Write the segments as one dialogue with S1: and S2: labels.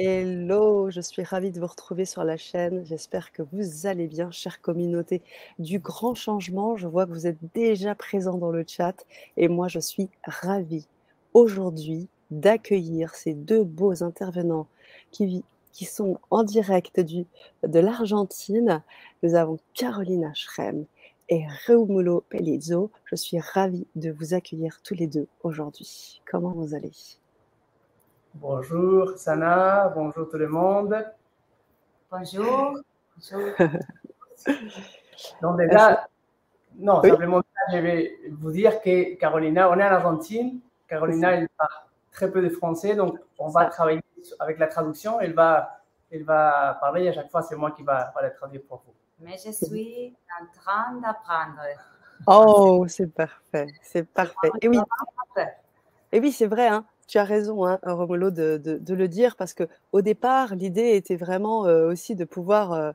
S1: Hello, je suis ravie de vous retrouver sur la chaîne. J'espère que vous allez bien, chère communauté du grand changement. Je vois que vous êtes déjà présents dans le chat et moi je suis ravie aujourd'hui d'accueillir ces deux beaux intervenants qui, sont en direct de l'Argentine. Nous avons Carolina Schrem et Reumulo Pelizzo. Je suis ravie de vous accueillir tous les deux aujourd'hui. Comment vous allez?
S2: Bonjour Sana, bonjour tout le monde.
S3: Bonjour. bonjour.
S2: Donc déjà, non, simplement, je vais vous dire que Carolina, on est en Argentine. Carolina, elle parle très peu de français, donc on va travailler avec la traduction. Elle va, elle va parler et à chaque fois, c'est moi qui va, va la traduire pour vous.
S3: Mais je suis en train d'apprendre.
S1: Oh, c'est parfait, c'est parfait. Et oui, et oui c'est vrai, hein, tu as raison, hein, Romulo, de, le dire, parce que au départ, l'idée était vraiment euh, aussi de pouvoir euh,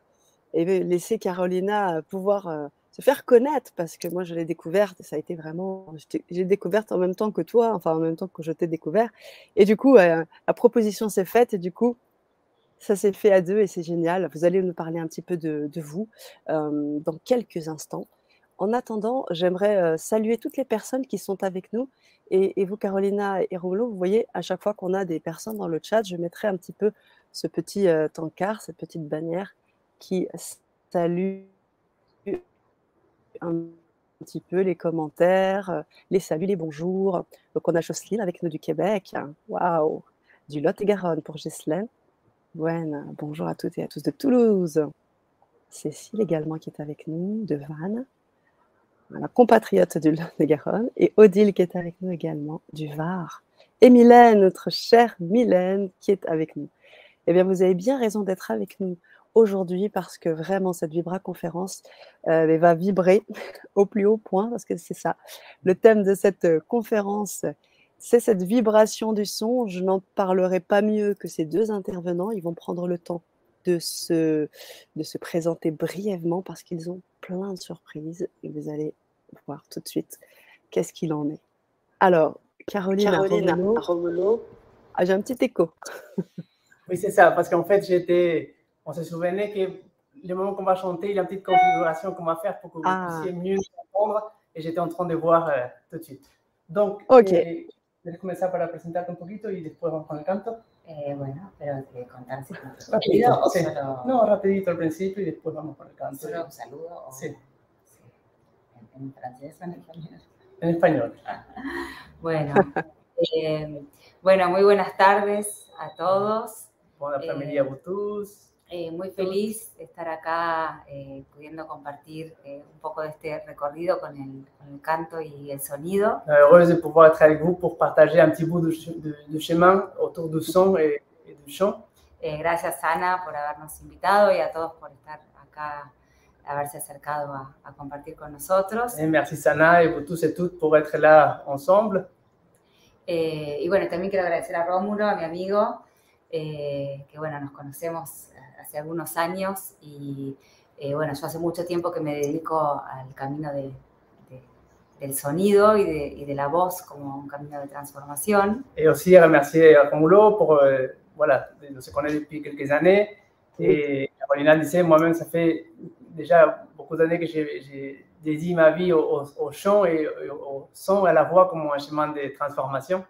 S1: laisser Carolina pouvoir euh, se faire connaître, parce que moi, je l'ai découverte, ça a été vraiment, j'ai découverte en même temps que toi, enfin en même temps que je t'ai découvert, et du coup, la proposition s'est faite, et du coup, ça s'est fait à deux, et c'est génial. Vous allez nous parler un petit peu de vous dans quelques instants. En attendant, j'aimerais saluer toutes les personnes qui sont avec nous et, vous, Carolina et Romulo, vous voyez, à chaque fois qu'on a des personnes dans le chat, je mettrai un petit peu ce petit euh, tankard, cette petite bannière qui salue un petit peu les commentaires, les saluts, les bonjours. Donc, on a Jocelyne avec nous du Québec. Waouh! Du Lot-et-Garonne pour Ghislaine. Bueno, bonjour à toutes et à tous de Toulouse. Cécile également qui est avec nous, de Vannes la compatriote du Lot-et-Garonne, et Odile qui est avec nous également du Var, et Mylène, notre chère Mylène, qui est avec nous. Eh bien, vous avez bien raison d'être avec nous aujourd'hui parce que vraiment cette Vibra conférence euh, va vibrer au plus haut point parce que c'est ça. Le thème de cette euh, conférence, c'est cette vibration du son. Je n'en parlerai pas mieux que ces deux intervenants. Ils vont prendre le temps de se, de se présenter brièvement parce qu'ils ont plein de surprises et vous allez voir tout de suite qu'est-ce qu'il en est. Alors, Caroline, Caroline Romulo, ah, j'ai un petit écho.
S2: oui, c'est ça, parce qu'en fait, j'étais, on se souvenait que le moment qu'on va chanter, il y a une petite configuration qu'on va faire pour que vous ah. puissiez mieux comprendre, et j'étais en train de voir euh, tout de suite. Donc,
S1: okay. eh,
S2: ¿quieres comenzar para presentarte un poquito y después vamos con el canto?
S3: Eh, bueno, pero que contar si
S2: rapidito, sí. solo... No, rapidito al principio y después vamos con el canto.
S3: ¿Solo un saludo? O...
S2: Sí.
S3: ¿En francés o en español?
S2: En español.
S3: bueno, eh, bueno, muy buenas tardes a todos.
S2: Buena familia eh, Butus.
S3: Eh, muy feliz de estar acá eh, pudiendo compartir eh, un poco de este recorrido con el, con el, canto y el sonido.
S2: Heureuse de pouvoir être avec vous pour partager un petit bout de, de, de chemin autour du son et, et du chant.
S3: gracias Ana por habernos invitado y a todos por estar acá haberse acercado a, a, compartir con nosotros.
S2: Et merci Sana vous tous et toutes pour être là ensemble.
S3: Eh, y bueno, también quiero agradecer a Rómulo, a mi amigo, eh, que bueno, nos conocemos hace algunos años y eh, bueno, yo hace mucho tiempo que me dedico al camino de, de, del sonido y de, y de, la voz como un camino de transformación.
S2: Et aussi remercier a Romulo pour, euh, voilà, on se connaît depuis quelques années et Carolina disait, moi-même, ça fait déjà beaucoup d'années que j'ai dédié ma vie au, au, au chant et au, au son, à la voix comme un chemin de transformation.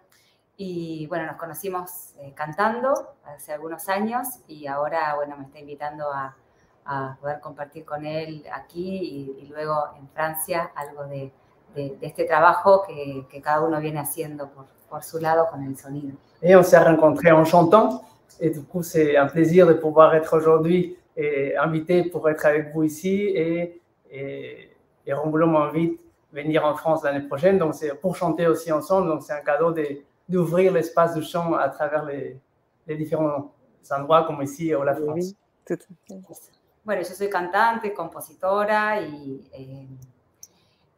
S3: Y bueno, nos conocimos eh, cantando hace algunos años y ahora, bueno, me está invitando a, a poder compartir con él aquí y, y luego en Francia algo de, de, de este trabajo que, que, cada uno viene haciendo por, por su lado con el sonido.
S2: Et on s'est rencontrés en chantant et du coup, c'est un plaisir de pouvoir être aujourd'hui invité pour être avec vous ici et, et, et Romulo m'invite à venir en France l'année prochaine, donc c'est pour chanter aussi ensemble, donc c'est un cadeau de d'ouvrir l'espace de chant à travers les, les, différents endroits comme ici au La France.
S1: Oui, tout à fait.
S3: Bueno, yo soy cantante, compositora y, eh,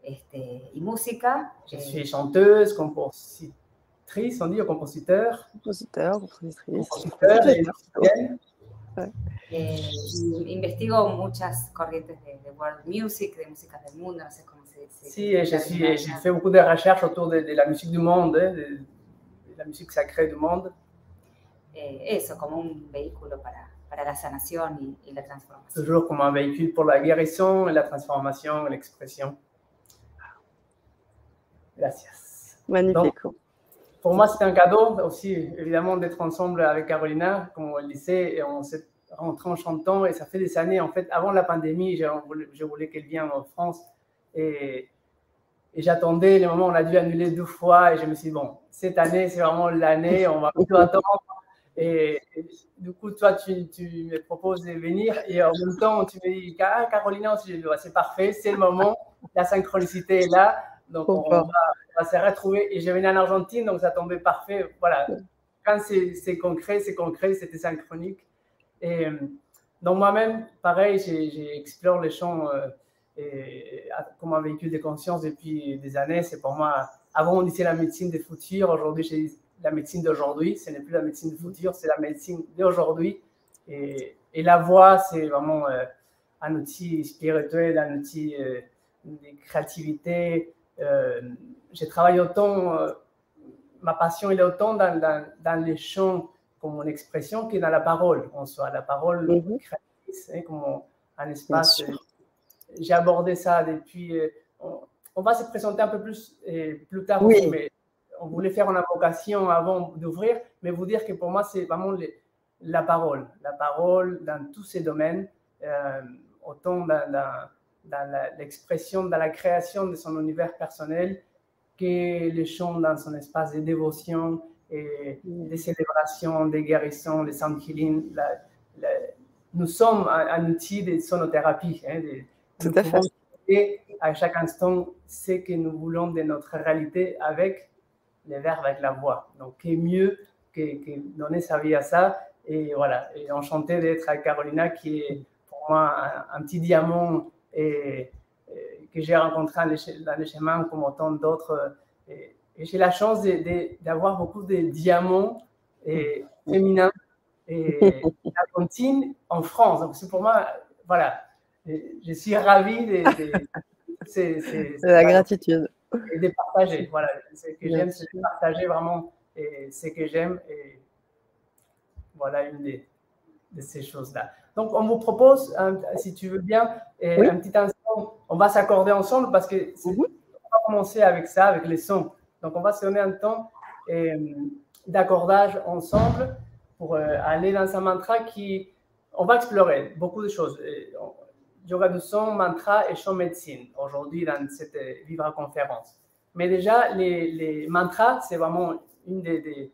S3: este, y música.
S2: Je suis chanteuse, compositrice, on dit, compositeur.
S1: Compositeur, compositrice.
S2: Compositeur et
S3: ouais. Eh, investigo muchas corrientes de, de, world music, de músicas del mundo, no sé cómo se dice.
S2: Sí, j'ai fait beaucoup de recherches autour de, de la musique du monde, de, la musique sacrée du monde.
S3: eh, eso, como un vehículo para, para la sanación y, y, la transformación.
S2: Toujours comme un véhicule pour la guérison et la transformation l'expression. Gracias.
S1: Magnifique.
S2: Donc, pour moi, c'est un cadeau aussi, évidemment, d'être ensemble avec Carolina, comme on le disait, et on s'est rentré en chantant, et ça fait des années, en fait, avant la pandémie, je voulais, voulais qu'elle vienne en France, et, et j'attendais le moment où on a dû annuler deux fois, et je me suis dit, bon, cette année, c'est vraiment l'année, on va plutôt attendre. Et, et, du coup, toi, tu, tu, me proposes de venir, et en même temps, tu me dis, ah, Carolina c'est parfait, c'est le moment, la synchronicité est là, donc on va, on va se retrouver. Et je venais en Argentine, donc ça tombait parfait. Voilà. Quand c'est concret, c'est concret, c'était synchronique. Et donc moi-même, pareil, j'explore les champs euh, et, comme un véhicule de conscience depuis des années. C'est pour moi, avant on disait la médecine des futurs, aujourd'hui j'ai la médecine d'aujourd'hui. Ce n'est plus la médecine du futur, c'est la médecine d'aujourd'hui. Et, la voix, c'est vraiment euh, un outil spirituel, un outil euh, de créativité, euh, j'ai travaillé autant, ma passion il est autant dans, dans, les chants comme mon expression que dans la parole en soi, la parole créatrice, hein, comme un espace. J'ai abordé ça depuis. Euh, on, on, va se présenter un peu plus plus tard,
S1: oui.
S2: mais on voulait faire une invocation avant d'ouvrir, mais vous dire que pour moi, c'est vraiment les, la parole, la parole dans tous ces domaines, euh, autant dans, dans dans l'expression, dans la création de son univers personnel, que les chants dans son espace de dévotion et de célébration, de guérison, de sound healing. La, la, nous sommes un, un, outil de sonothérapie. Hein, de,
S1: Tout à fait.
S2: Et à chaque instant, ce que nous voulons de notre réalité avec les verbes, avec la voix. Donc, qu'est mieux que, que, donner sa vie à ça? Et voilà, et enchanté d'être avec Carolina, qui est pour moi un, un petit diamant et, et que j'ai rencontré dans les chemins comme autant d'autres. Et j'ai la chance d'avoir beaucoup de diamants et, féminins et Argentine en France. Donc c'est pour moi, voilà, je suis ravie de,
S1: la gratitude
S2: et de partager. Voilà, ce que j'aime, c'est de partager vraiment et ce que j'aime et voilà une des, de ces choses-là. Donc, on vous propose, un, si tu veux bien, oui. un petit instant, on va s'accorder ensemble parce que mm -hmm. on va commencer avec ça, avec les sons. Donc, on va se donner un temps d'accordage ensemble pour euh, aller dans un mantra qui, on va explorer beaucoup de choses. Yoga du son, mantra et chant médecine aujourd'hui dans cette Vibra conférence. Mais déjà, les, mantras, c'est vraiment une des,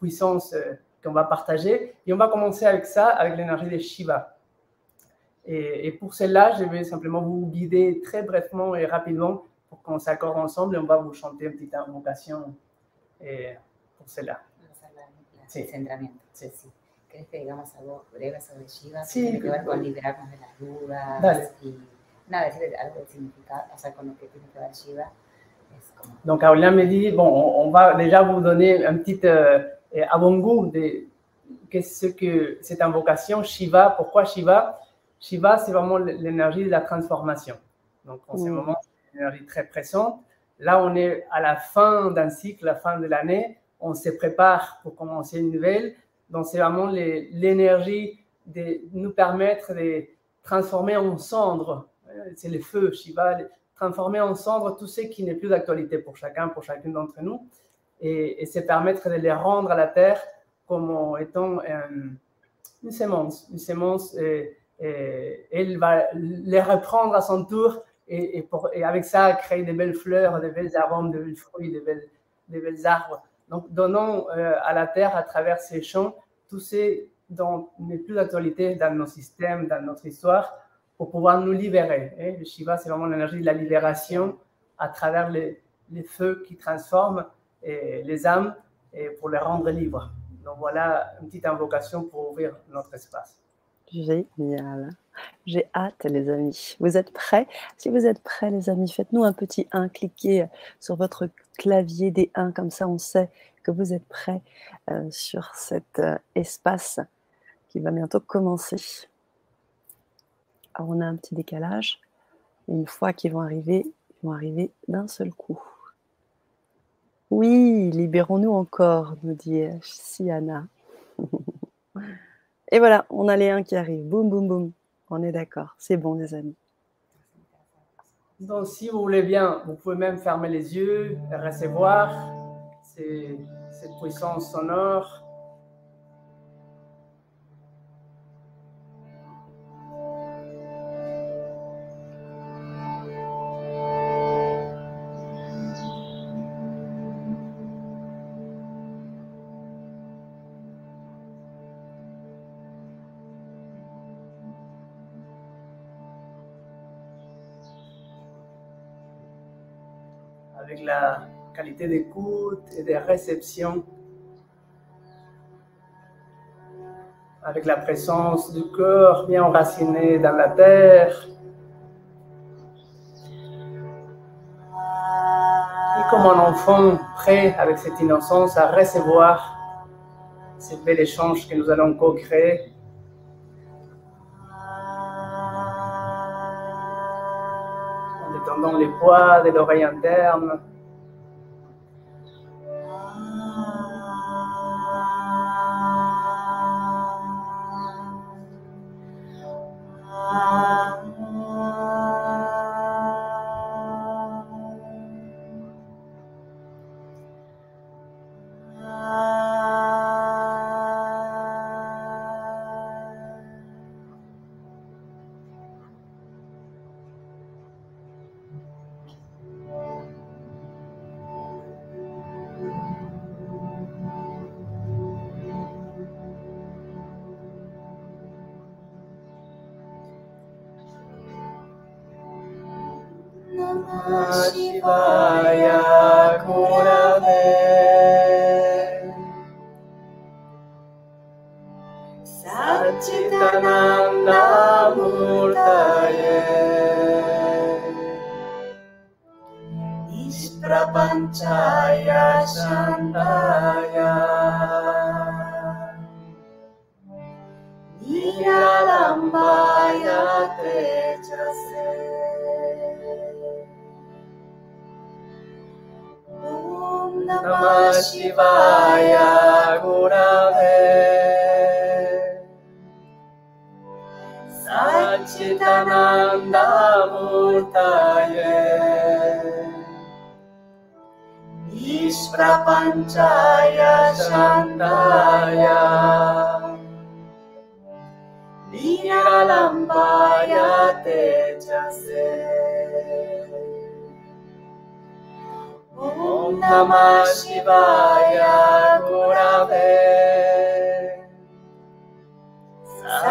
S2: puissances euh, qu'on va partager. Et on va commencer avec ça, avec l'énergie de Shiva. Et, et pour cela, je vais simplement vous guider très brièvement et rapidement pour qu'on s'accorde ensemble et on va vous chanter une petite invocation et pour cela.
S3: Sí. Centramiento. Sí. sí. ¿Crees que digamos algo breve sobre Shiva?
S2: Sí.
S3: Tiene que ver con liberarnos de las dudas.
S2: Dale.
S3: Y nada, decir algo del significado, o sea, con lo que tiene que ver Shiva. Como...
S2: Donc, Carolina me dit, bon, on, on, va déjà vous donner un petit euh, avant-goût de qu'est-ce que cette invocation Shiva. Pourquoi Shiva? Shiva, c'est vraiment l'énergie de la transformation. Donc, en mmh. ce moment, énergie très pressante. Là, on est à la fin d'un cycle, la fin de l'année. On se prépare pour commencer une nouvelle. Donc, c'est vraiment l'énergie de nous permettre de transformer en cendre. C'est le feu, Shiva, transformer en cendre tout ce qui n'est plus d'actualité pour chacun, pour chacune d'entre nous. Et, et c'est permettre de les rendre à la terre comme étant euh, une semence. Une semence, et, elle va les reprendre à son tour et, avec ça créer des belles fleurs, des belles arômes, des belles fruits, des belles, des belles arbres. Donc donnons euh, à la terre à travers ces champs tout ce dont n'est plus d'actualité dans nos systèmes, dans notre histoire, pour pouvoir nous libérer. Le Shiva, c'est vraiment l'énergie de la libération à travers les, feux qui transforment les âmes et pour les rendre libres. Donc voilà une petite invocation pour ouvrir notre espace.
S1: Génial. J'ai hâte, les amis. Vous êtes prêts? Si vous êtes prêts, les amis, faites-nous un petit 1. Cliquez sur votre clavier des 1, comme ça on sait que vous êtes prêts euh, sur cet euh, espace qui va bientôt commencer. Alors, on a un petit décalage. Une fois qu'ils vont arriver, ils vont arriver d'un seul coup. Oui, libérons-nous encore, nous dit Siana. Et voilà, on a les 1 qui arrivent. Boum, boum, boum. On est d'accord. C'est bon, les amis.
S2: Donc, si vous voulez bien, vous pouvez même fermer les yeux et recevoir cette puissance sonore qualité d'écoute et de réception, avec la présence du cœur bien enraciné dans la terre. Et comme un enfant prêt avec cette innocence à recevoir ce bel échange que nous allons co-créer. dans les poids de l'oreille interne. सच्चिदानन्दामूर्तये। ईश्वरपञ्चाय शान्ताय। निरालम्बाय तेजसे। ॐ नमः शिवाय गुणवे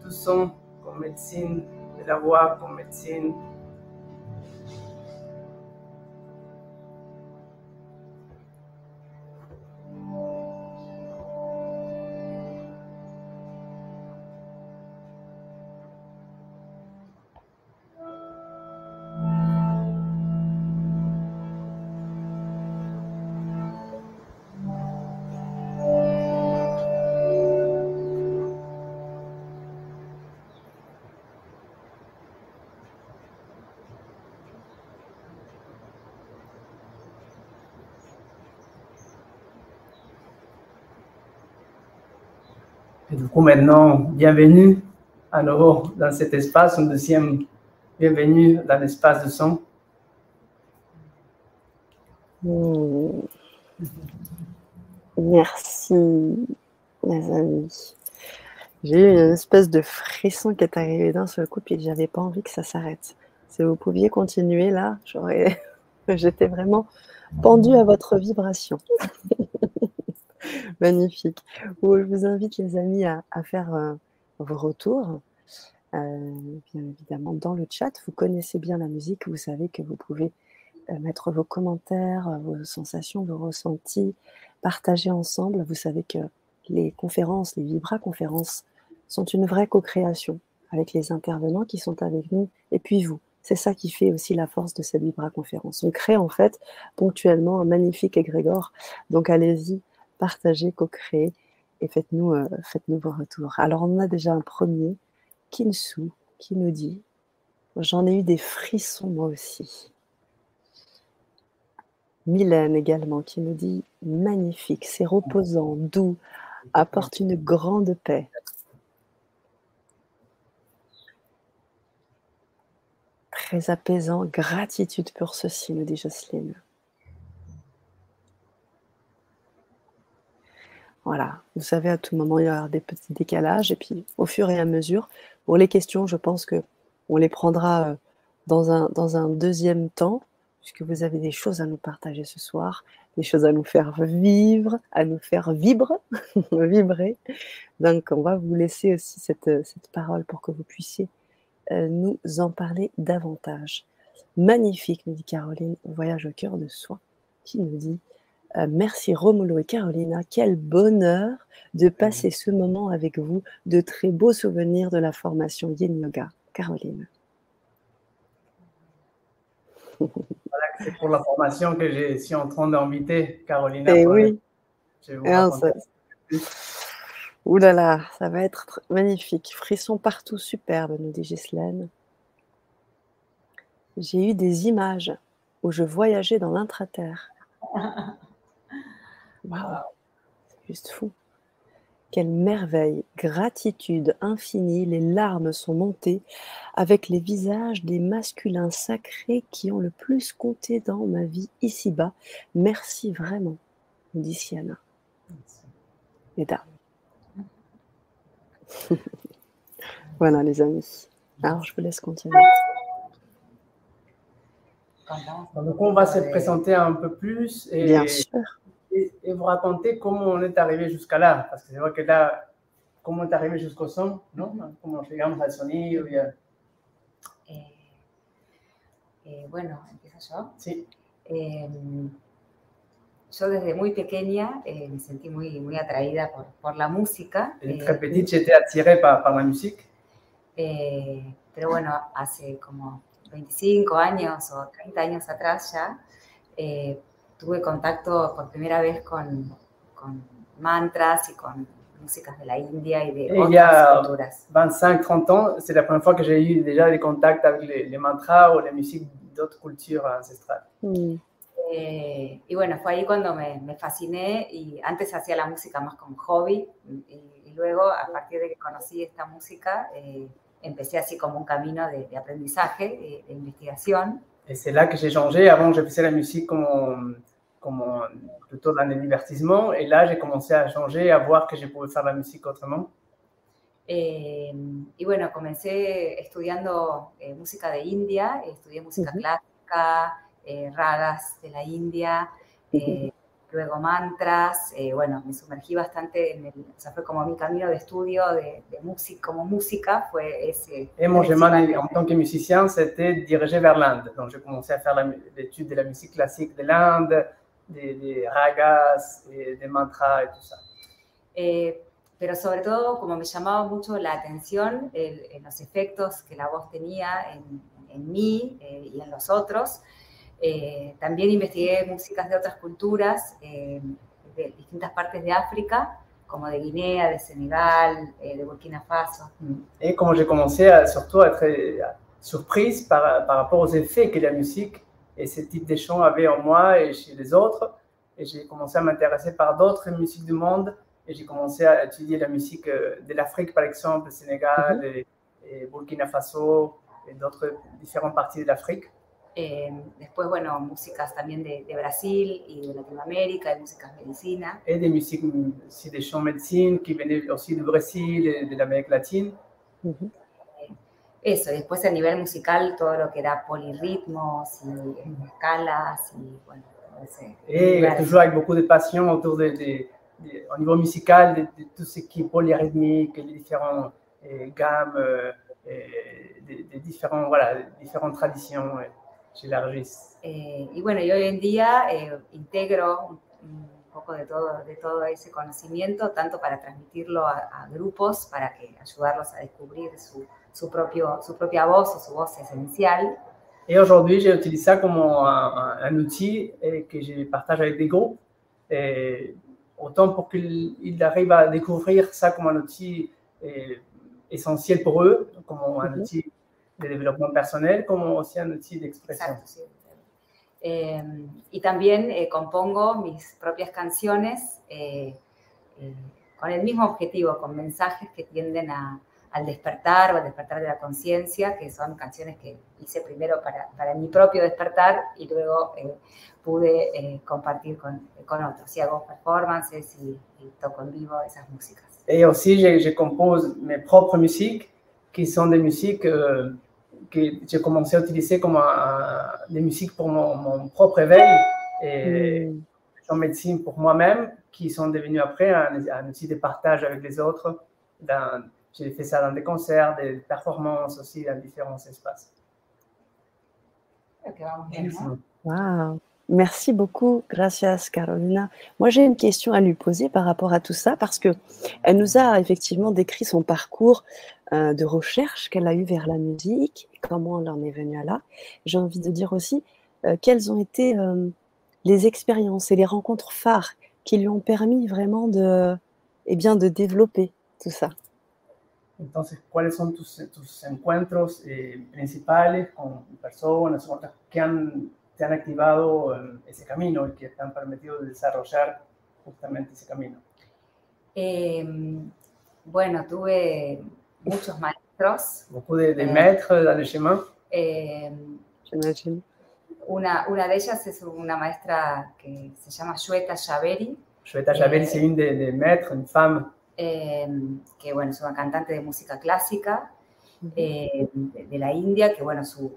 S2: tout son comme médecine, de la voix comme médecine, coup, maintenant, bienvenue à nouveau dans cet espace, un deuxième bienvenue dans l'espace de son.
S1: Hmm. Merci, mes amis. J'ai eu une espèce de frisson qui est arrivé d'un seul coup, puis j'avais pas envie que ça s'arrête. Si vous pouviez continuer là, j'aurais. J'étais vraiment pendue à votre vibration. Magnifique. je vous invite, les amis, à, faire euh, vos retours. Euh, bien évidemment, dans le chat, vous connaissez bien la musique, vous savez que vous pouvez euh, mettre vos commentaires, vos sensations, vos ressentis, partager ensemble. Vous savez que les conférences, les vibra-conférences sont une vraie co-création avec les intervenants qui sont avec nous et puis vous. C'est ça qui fait aussi la force de cette vibra-conférence. On crée en fait ponctuellement un magnifique égrégore. Donc allez-y, partagez, co-créez et faites-nous euh, faites-nous vos retours. Alors on a déjà un premier, Kinsu, qui nous dit J'en ai eu des frissons moi aussi. Mylène également qui nous dit Magnifique, c'est reposant, doux, apporte une grande paix. Très apaisant, gratitude pour ceci, nous dit Jocelyne. Voilà, vous savez, à tout moment, il y aura des petits décalages. Et puis, au fur et à mesure, pour les questions, je pense que on les prendra euh, dans un, dans un deuxième temps, puisque vous avez des choses à nous partager ce soir, des choses à nous faire vivre, à nous faire vibrer. Donc, on va vous laisser aussi cette, cette parole pour que vous puissiez euh, nous en parler davantage. Magnifique, nous dit Caroline, voyage au cœur de soi, qui nous dit euh, merci Romulo et Carolina, quel bonheur de passer ce moment avec vous, de très beaux souvenirs de la formation Yin Yoga. Caroline.
S2: Voilà, c'est pour la formation que je suis en train d'inviter Carolina.
S1: Eh oui. Ouh là là, ça va être magnifique. Frissons partout, superbe, nous dit Ghislaine. J'ai eu des images où je voyageais dans l'intraterre. Waouh, c'est juste fou. Quelle merveille, gratitude infinie, les larmes sont montées avec les visages des masculins sacrés qui ont le plus compté dans ma vie ici-bas. Merci vraiment, dit Siana. Mesdames. voilà les amis. Alors je vous laisse continuer.
S2: Donc on va se présenter un peu plus.
S1: Et... Bien sûr
S2: et, vous raconter comment on est arrivé jusqu'à là. Parce que c'est vrai que là, comment on est arrivé jusqu'au son, ¿no? Comment llegamos al sonido. Y a...
S3: eh, eh, bueno, empiezo yo.
S2: Sí.
S3: Eh, yo desde muy pequeña eh, me sentí muy, muy atraída por, por la música.
S2: Desde très petite, j'étais attirée par, par la musique.
S3: Eh, pero bueno, hace como 25 años o 30 años atrás ya, eh, tuve contacto por primera vez con, con mantras y con músicas de la India y de
S2: Et otras culturas. 25-30 ans, c'est la première fois que j'ai eu déjà des contacts avec les, les mantras ou la musique d'autres cultures ancestrales.
S3: Mm. Eh, y bueno, fue ahí cuando me, me, fasciné y antes hacía la música más como hobby y, y luego a partir de que conocí esta música eh, empecé así como un camino de, de aprendizaje, de, de investigación.
S2: Et c'est là que j'ai changé. Avant, je faisais la musique comme como plutôt dans le divertissement. Et là, j'ai commencé à changer, à voir que je pouvais faire la musique autrement.
S3: Eh, y bueno, comencé estudiando eh, música de India, estudié música uh -huh. clásica, eh, ragas de la India, uh -huh. luego mantras, eh, bueno, me sumergí bastante en el, o sea, fue como mi camino de estudio de, de música, como música, fue ese.
S2: Et mon chemin en tant que musicien, c'était dirigé vers l'Inde. Donc, j'ai commencé à faire l'étude de la musique classique de l'Inde, des, des, ragas, des, des, mantras et tout ça.
S3: Eh, pero sobre todo, como me llamaba mucho la atención el, en los efectos que la voz tenía en, en mí eh, y en los otros, eh, también investigué músicas de otras culturas, eh, de distintas partes de África, como de Guinea, de Senegal, eh, de Burkina Faso.
S2: Et como j'ai commencé à surtout être surprise par, par rapport aux effets que la musique et ce type de chants avait en moi et chez les autres. Et j'ai commencé à m'intéresser par d'autres musiques du monde. Et j'ai commencé à étudier la musique de l'Afrique, par exemple, Sénégal, mm -hmm. et, et, Burkina Faso, et d'autres différentes parties de l'Afrique.
S3: Eh, después, bueno, músicas también de, de, Brasil y de Latinoamérica, de músicas medicina.
S2: Et des musiques, aussi des chants médecine qui venaient aussi du Brésil et de l'Amérique latine.
S3: Mm -hmm. Eso, después a nivel musical, todo lo que era polirritmos y escalas y bueno.
S2: Ese, et toujours avec beaucoup de passion autour de, de, de au niveau musical, de, de, tout ce qui est polyrythmique, les différentes eh, gammes, eh, de, différents, voilà, différentes traditions. Eh, j'élargisse.
S3: Eh, y bueno, y hoy en día eh, integro un poco de todo, de todo ese conocimiento, tanto para transmitirlo a, a grupos, para que ayudarlos a descubrir su, su, propio, su propia voz o su voz esencial.
S2: Et aujourd'hui, j'utilise ça comme un, un, outil et que je partage avec des groupes. Et autant pour qu'ils arrivent à découvrir ça comme un outil essentiel pour eux, comme un outil de développement personnel, comme aussi un outil d'expression.
S3: Sí. Eh, y también eh, compongo mis propias canciones eh, eh, con el mismo objetivo, con mensajes que tienden a, al despertar o al despertar de la conciencia, que son canciones que hice primero para, para mi propio despertar y luego eh, pude eh, compartir con, con, otros. Y hago performances y, y, toco en vivo esas músicas.
S2: Et aussi, je, compose mes propres musiques, qui sont des musiques euh, que j'ai commencé à utiliser comme un, des musiques pour mon, mon propre éveil et mm. en médecine pour moi-même, qui sont devenues après un, un outil de partage avec les autres dans j'ai fait ça dans des concerts, des performances aussi dans différents espaces.
S3: Okay, bien,
S1: wow. Merci beaucoup, gracias Carolina. Moi, j'ai une question à lui poser par rapport à tout ça parce que elle nous a effectivement décrit son parcours euh, de recherche qu'elle a eu vers la musique, comment elle en est venue à là. J'ai envie de dire aussi euh, quelles ont été euh, les expériences et les rencontres phares qui lui ont permis vraiment de, eh bien, de développer tout ça.
S2: Entonces, ¿cuáles son tus, tus encuentros eh, principales con personas que han, te han activado en ese camino y que te han permitido desarrollar justamente ese camino?
S3: Eh, bueno, tuve muchos maestros.
S2: Beaucoup de, de eh, maîtres dans le chemin.
S3: Eh, una, una de ellas es una maestra que se llama Shweta Javeri.
S2: Shweta Javeri, c'est une des de maîtres, une femme
S3: eh, que bueno, es una cantante de música clásica eh, de, de, la India, que bueno, su,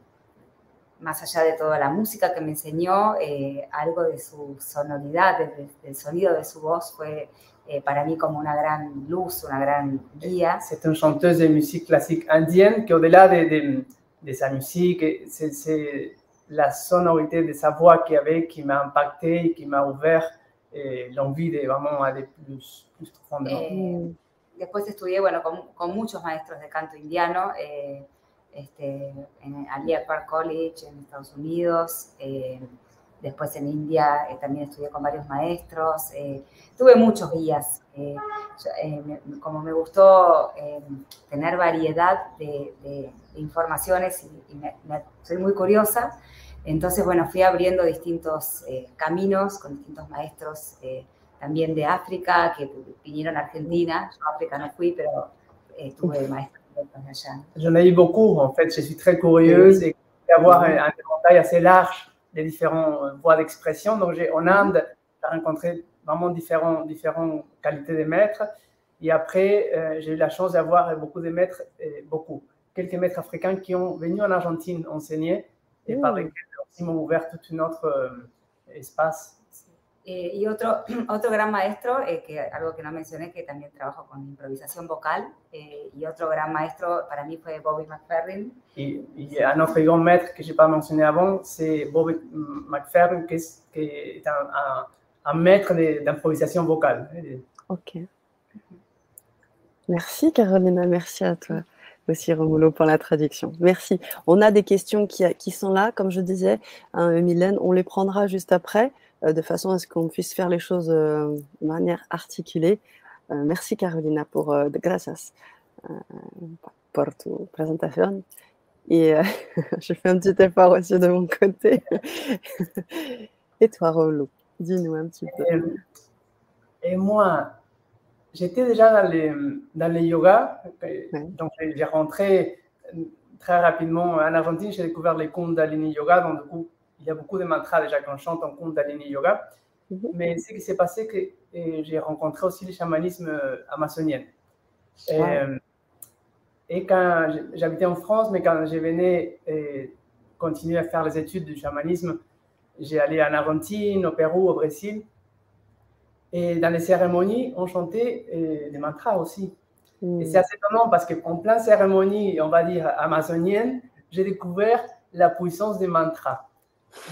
S3: más allá de toda la música que me enseñó, eh, algo de su sonoridad, de, del sonido de su voz fue eh, para mí como una gran luz, una gran guía.
S2: C'est une chanteuse de musique classique indienne qui, au-delà de, de, de, sa musique, c'est la sonorité de sa voix qui avait, qui m'a impacté, qui m'a ouvert eh, l'envie de vraiment aller plus, plus profondément.
S3: Eh, después estudié, bueno, con, con, muchos maestros de canto indiano, eh, este, en Alia Park College en Estados Unidos, eh, después en India eh, también estudié con varios maestros, eh, tuve muchos guías, me, como me gustó tener variedad de, de, de informaciones y, y me, me, soy muy curiosa, entonces, bueno, fui abriendo distintos eh, caminos con distintos maestros eh, también de África que vinieron a Argentina. Yo a África no fui, pero eh, tuve maestros de allá.
S2: J'en ai eu beaucoup, en fait. Je suis très curieuse et d'avoir un, un éventail assez large des différentes voies d'expression. Donc, en Inde, j'ai rencontré vraiment différents, différentes qualités de maîtres. Et après, euh, j'ai eu la chance d'avoir beaucoup de maîtres, beaucoup, quelques maîtres africains qui ont venu en Argentine enseigner et mmh. par lesquels aussi m'ont ouvert tout un autre euh, espace.
S3: Eh, y otro, otro gran maestro, eh, que algo que no mencioné, que también trabajo con improvisación vocal, eh, y otro gran maestro para mí fue Bobby McFerrin.
S2: Y, y un autre grand maître que je n'ai pas mentionné avant, c'est Bobby McFerrin, qui est, qui est un, un, un maître d'improvisation vocale.
S1: Ok. Merci Carolina, merci à toi aussi Romulo pour la traduction. Merci. On a des questions qui, sont là, comme je disais, hein, Mylène, on les prendra juste après, euh, de façon à ce qu'on puisse faire les choses euh, de manière articulée. Euh, merci Carolina pour gracias por tu présentation. Et je fais un petit effort aussi de mon côté. Et toi, Romulo, dis-nous un petit peu.
S2: Et moi, j'étais déjà dans le, dans le yoga, ouais. donc j'ai rentré très rapidement en Argentine, j'ai découvert les Kundalini Yoga, donc du coup, il y a beaucoup de mantras déjà qu'on chante en Kundalini Yoga. Mm -hmm. Mais ce qui s'est passé, que j'ai rencontré aussi le chamanisme amazonien. Et, wow. et quand j'habitais en France, mais quand je venais continuer à faire les études du chamanisme, j'ai allé en Argentine, au Pérou, au Brésil. Et dans les cérémonies, on chantait euh, des mantras aussi. Mmh. Et c'est assez étonnant parce qu'en plein cérémonie, on va dire amazonienne, j'ai découvert la puissance des mantras.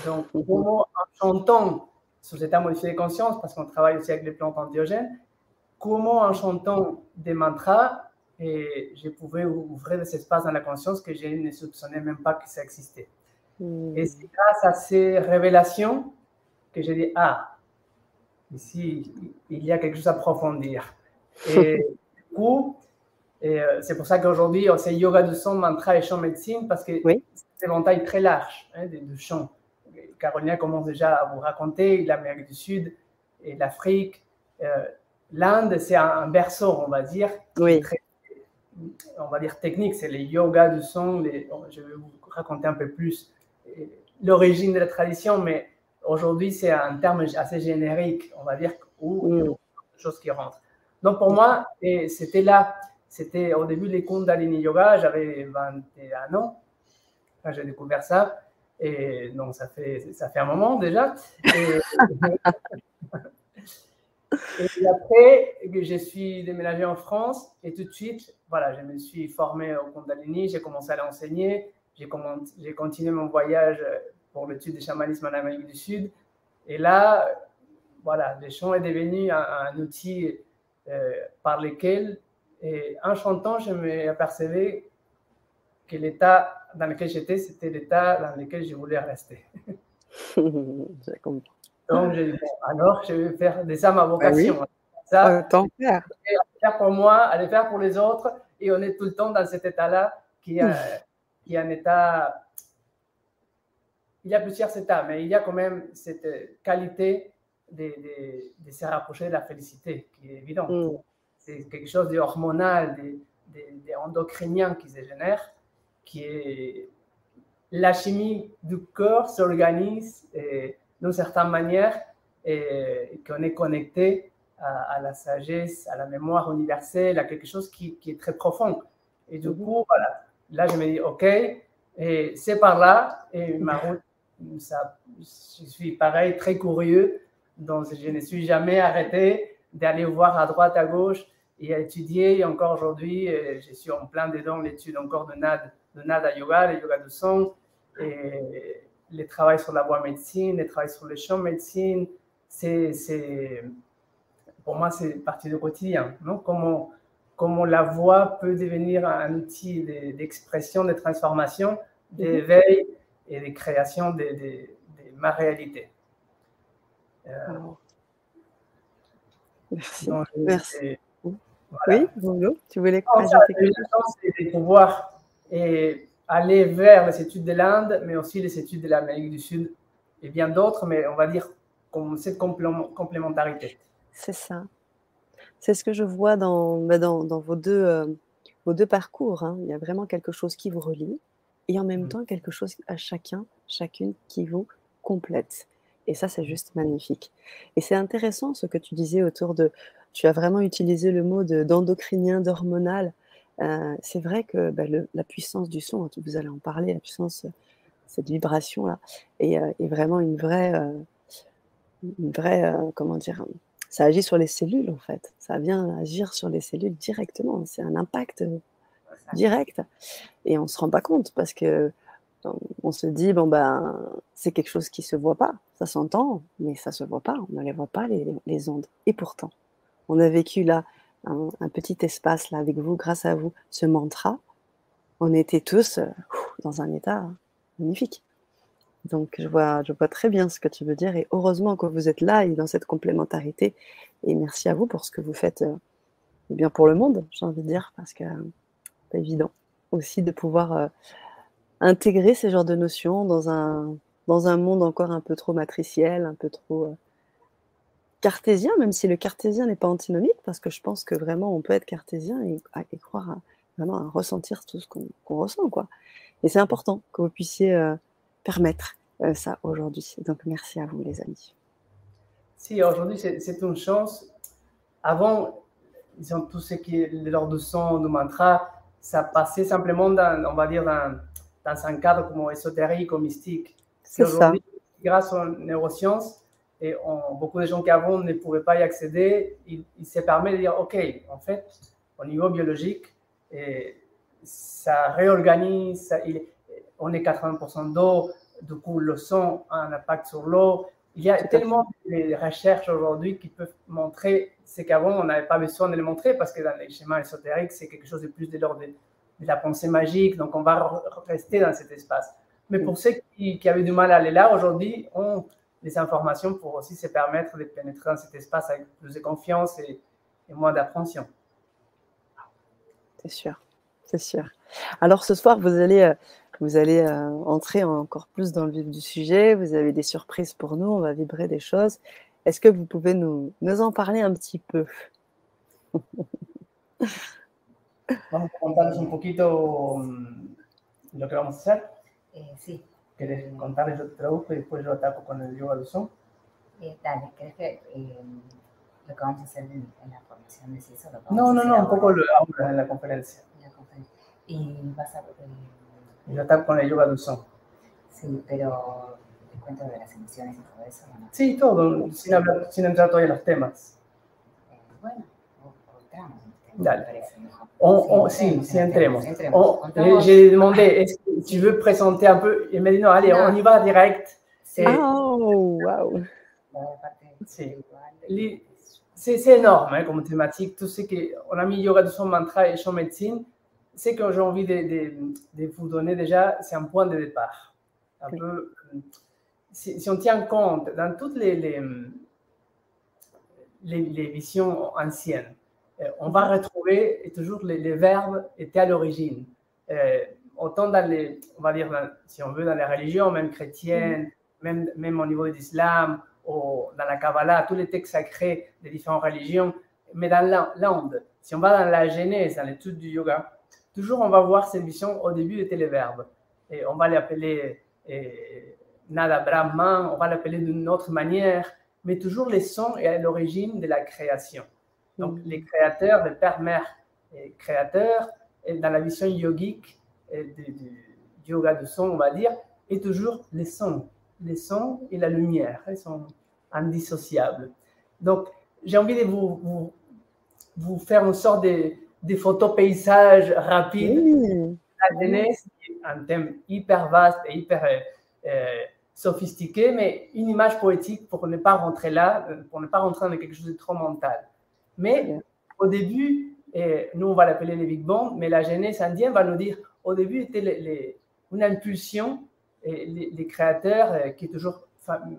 S2: Donc, comment, en chantant sous état modifié de conscience, parce qu'on travaille aussi avec les plantes antiogènes, comment en chantant des mantras, et je pouvais ouvrir des espaces dans la conscience que je ne soupçonnais même pas que ça existait. Hmm. Et c'est grâce à ces révélations que j'ai dit, ah, ici, il y a quelque chose à approfondir. Et du coup, euh, c'est pour ça qu'aujourd'hui, c'est yoga du son, mantra et chant médecine, parce que c'est un éventail très large hein, de, de chants. Carolina commence déjà à vous raconter l'Amérique du Sud et l'Afrique. Euh, L'Inde, c'est un, berceau, on va dire,
S1: oui.
S2: on va dire technique, c'est les yoga du son. je vais vous raconter un peu plus euh, l'origine de la tradition, mais aujourd'hui, c'est un terme assez générique, on va dire, a des choses qui rentrent. Donc, pour moi, c'était là, c'était au début des Kundalini Yoga, j'avais 21 ans quand j'ai découvert ça. Et donc, ça fait, ça fait un moment déjà. Et, après, je suis déménagé en France et tout de suite, voilà, je me suis formé au Kundalini, j'ai commencé à l'enseigner, j'ai continué mon voyage pour l'étude du chamanisme en Amérique du Sud. Et là, voilà, le chant est devenu un, outil euh, par lequel, et en chantant, je me apercevais que l'état dans lequel j'étais, c'était l'état dans lequel je voulais rester. Donc, je alors, je vais faire de ça ma vocation.
S1: Ah oui. Ça, euh, faire.
S2: faire pour moi, aller faire pour les autres. Et on est tout le temps dans cet état-là qui, est, qui est un état. Il y a plusieurs états, mais il y a quand même cette qualité de, de, de se rapprocher de la félicité qui est évidente. Mm. C'est quelque chose d'hormonal, d'endocrinien qui se génère qui est la chimie du corps s'organise d'une certaine manière et qu'on est connecté à, la sagesse, à la mémoire universelle, à quelque chose qui, qui est très profond. Et du coup, voilà, là, je me dis, OK, et c'est par là, et ma route, ça, je suis pareil, très curieux, donc je ne suis jamais arrêté d'aller voir à droite, à gauche et à étudier. Et encore aujourd'hui, je suis en plein dedans l'étude encore de NAD de nada yoga, le yoga du son, et les travail sur la voix médecine, les travail sur le champ médecine, c'est, pour moi, c'est partie du quotidien. Non? Comment, comment la voix peut devenir un outil d'expression, de, transformation, d'éveil et de création de, de, ma réalité.
S1: Euh, Merci. Merci. Oui, bonjour. Tu voulais ajouter quelque chose
S2: C'est de pouvoir et aller vers les études de l'Inde, mais aussi les études de l'Amérique du Sud et bien d'autres, mais on va dire comme cette complémentarité.
S1: C'est ça. C'est ce que je vois dans, bah, dans, dans vos, deux, euh, vos deux parcours. Hein. Il y a vraiment quelque chose qui vous relie et en même mmh. temps quelque chose à chacun, chacune qui vous complète. Et ça, c'est juste magnifique. Et c'est intéressant ce que tu disais autour de. Tu as vraiment utilisé le mot d'endocrinien, d'hormonal. Euh, c'est vrai que bah, la puissance du son, hein, vous allez en parler, la puissance, cette vibration-là, est, euh, vraiment une vraie, euh, une vraie comment dire, ça agit sur les cellules en fait. Ça vient agir sur les cellules directement. C'est un impact direct. Et on ne se rend pas compte parce que on se dit, bon ben, c'est quelque chose qui ne se voit pas. Ça s'entend, mais ça ne se voit pas. On ne les voit pas, les, les ondes. Et pourtant, on a vécu là un, petit espace là avec vous, grâce à vous, ce mantra, on était tous euh, dans un état magnifique. Donc je vois, je vois très bien ce que tu veux dire et heureusement que vous êtes là et dans cette complémentarité. Et merci à vous pour ce que vous faites euh, bien pour le monde, j'ai envie de dire, parce que c'est évident aussi de pouvoir euh, intégrer ces genres de notions dans un, dans un monde encore un peu trop matriciel, un peu trop cartésien, même si le cartésien n'est pas antinomique, parce que je pense que vraiment on peut être cartésien et, croire vraiment à ressentir tout ce qu'on ressent. Quoi. Et c'est important que vous puissiez euh, permettre euh, ça aujourd'hui. Donc merci à vous les amis.
S2: Si, aujourd'hui c'est une chance. Avant, disons, tout ce qui est l'ordre de son, de mantra, ça passait simplement dans, on va dire, dans, dans un cadre comme ésotérique ou mystique.
S1: C'est ça.
S2: Grâce aux neurosciences, et beaucoup de gens qui avant ne pouvaient pas y accéder, il, se permet de dire, OK, en fait, au niveau biologique, et ça réorganise, il, on est 80% d'eau, du coup le son a un impact sur l'eau, Il y a tellement de recherches aujourd'hui qui peuvent montrer ce qu'avant, on n'avait pas besoin de les montrer parce que dans les schémas ésotériques, c'est quelque chose de plus de l'ordre de, la pensée magique. Donc, on va rester dans cet espace. Mais pour ceux qui, qui avaient du mal à aller là, aujourd'hui, ont des informations pour aussi se permettre de pénétrer dans cet espace avec plus de confiance et, et moins d'appréhension.
S1: C'est sûr, c'est sûr. Alors ce soir, vous allez, euh, vous allez euh, entrer encore plus dans le vif du sujet. Vous avez des surprises pour nous. On va vibrer des choses. Est-ce que vous pouvez nous, nous en parler un petit peu?
S2: Vamos a contarles un poquito mm, lo que vamos a hacer.
S3: Eh, sí.
S2: ¿Quieres contarles? Yo te traduzco y después yo ataco con el yoga del son.
S3: Eh, dale, ¿crees que eh, lo que vamos a hacer en, en la formación es eso? Lo que vamos
S2: No,
S3: a
S2: no,
S3: hacer
S2: no, un poco lo ahora en la conferencia.
S3: en la conferencia? Y vas a...
S2: Y yo ataco con el yoga del son.
S3: sí, pero te cuento de las emociones y todo eso, ¿o ¿no?
S2: Sí, todo, sin, hablar, sin entrar todavía en los temas.
S3: Eh, bueno, entramos
S2: Dale. On, on-
S3: Sí,
S2: sí,
S3: entremos.
S2: On- J'ai demandé, est-ce que tu veux présenter un peu Il m'a dit non, allez,
S3: Non.
S2: on y va direct. Ah.
S1: Oh, wow.
S2: C'est c'est énorme hein, comme thématique. Tout ce qu'on a mis yoga de son mantra et son médecine, c'est que j'ai envie de, de- de vous donner déjà, c'est un point de départ. Un
S1: Oui.
S2: peu, si, si on tient compte dans toutes les, les, les- les visions anciennes, euh, on va retrouver et toujours les, les verbes étaient à l'origine. Euh, autant dans les, on va dire, dans- si on veut, dans les religions, même chrétiennes, même, même au niveau de l'islam, ou dans la Kabbalah, tous les textes sacrés des différentes religions, mais dans l'Inde, si on va dans la Genèse, dans l'étude du yoga, toujours on va voir cette vision, au début étaient les verbes. Et on va l'appeler eh, Nada Brahman, on va l'appeler d'une autre manière, mais toujours les sons est à l'origine de la création. Donc
S1: Mhm.
S2: les créateurs, les pères, mères et créateurs, et dans la vision yogique du, du yoga de son, on va dire, est toujours les sons. Les sons et la lumière, ils sont indissociables. Donc j'ai envie de vous, vous, vous faire une sorte de, de photos paysages rapides la jeunesse, est un thème hyper vaste et hyper euh, euh, sophistiqué, mais une image poétique pour ne pas rentrer là, euh, pour ne pas rentrer dans quelque chose de trop mental. Mais au début, et nous on va l'appeler les Big Bang, mais la jeunesse indienne va nous dire, au début était les- les- une impulsion, et les, les créateurs, qui est toujours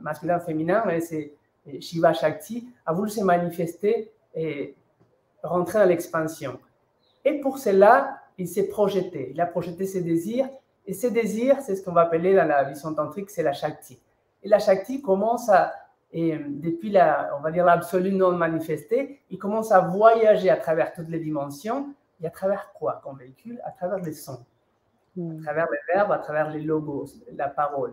S2: masculin, féminin, mais c'est Shiva Shakti, a voulu se manifester et rentrer dans l'expansion. Et pour cela, il s'est projeté. Il a projeté ses désirs. Et ces désirs, c'est ce qu'on va appeler dans la vision tantrique, c'est la Shakti. Et la Shakti commence à, et, euh, depuis la, on va dire l'absolu non manifesté, il commence à voyager à travers toutes les dimensions. Et à travers quoi qu'on véhicule? À travers les sons, à
S1: Mm.
S2: travers les verbes, à travers les logos, la parole.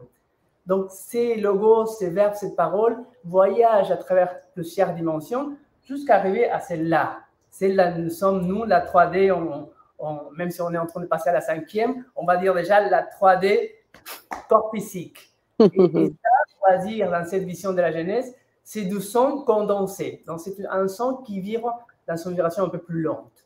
S2: Donc ces logos, ces verbes, ces paroles voyagent à travers plusieurs dimensions jusqu'à arriver à celle-là. Celle-là, nous sommes, nous, la 3D, on- on- même si on est en train de passer à la cinquième, on va dire déjà la 3D corps physique. Et, et ça, choisir dans cette vision de la jeunesse, c'est du son condensé. Donc c'est un son qui vibre dans son vibration un peu plus lente.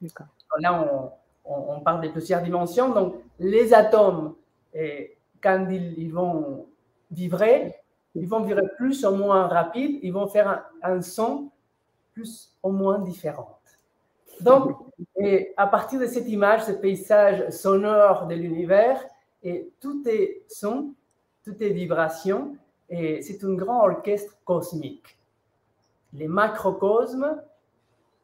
S1: D'accord.
S2: Là, on, on- on parle de plusieurs dimensions. Donc, les atomes, et quand ils, ils vont vibrer, ils vont vibrer plus ou moins rapide, ils vont faire un, un son plus ou moins différent. Donc, et à partir de cette image, ce paysage sonore de l'univers, et tout est son, tout est vibration, et c'est un grand orchestre cosmique. Les macrocosmes,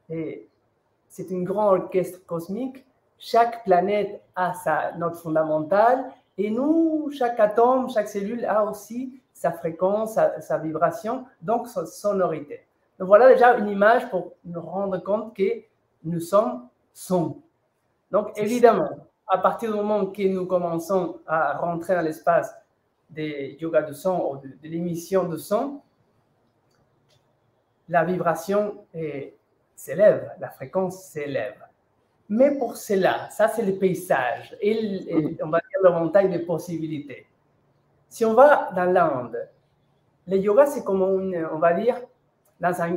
S2: c'est un grand orchestre cosmique. Chaque planète a sa note fondamentale et nous, chaque atome, chaque cellule a aussi sa fréquence, sa, sa vibration, donc sa sonorité. Donc voilà déjà une image pour nous rendre compte que nous sommes son. Donc évidemment, à partir du moment que nous commençons à rentrer dans l'espace des yoga de son ou de, de l'émission de son, la vibration s'élève, la fréquence s'élève. Mais pour cela, ça c'est le paysage et, et on va dire l'éventail des possibilités. Si on va dans l'Inde, le yoga c'est comme une, on va dire, dans un,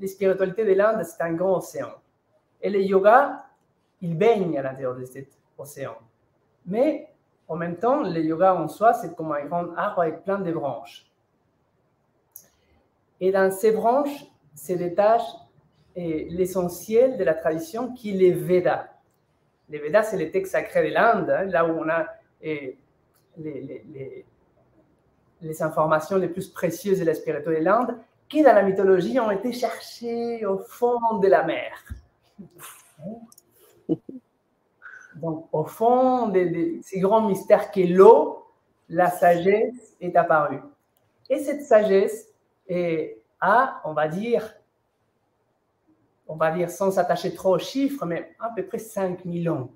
S2: la spiritualité de l'Inde c'est un grand océan. Et le yoga, il baigne à l'intérieur de cet océan. Mais en même temps, le yoga en soi c'est comme un grand arbre avec plein de branches. Et dans ces branches se détache l'essentiel de la tradition qui est les Védas. Les Védas, c'est les textes sacrés de l'Inde, hein, là où on a les, les, informations les plus précieuses de la spiritualité de l'Inde, qui dans la mythologie ont été cherchées au fond de la mer. Donc, au fond de, ces grands mystères qu'est l'eau, la sagesse est apparue. Et cette sagesse est, a, on va dire, on va dire sans s'attacher trop aux chiffres, mais à peu près 5000 ans.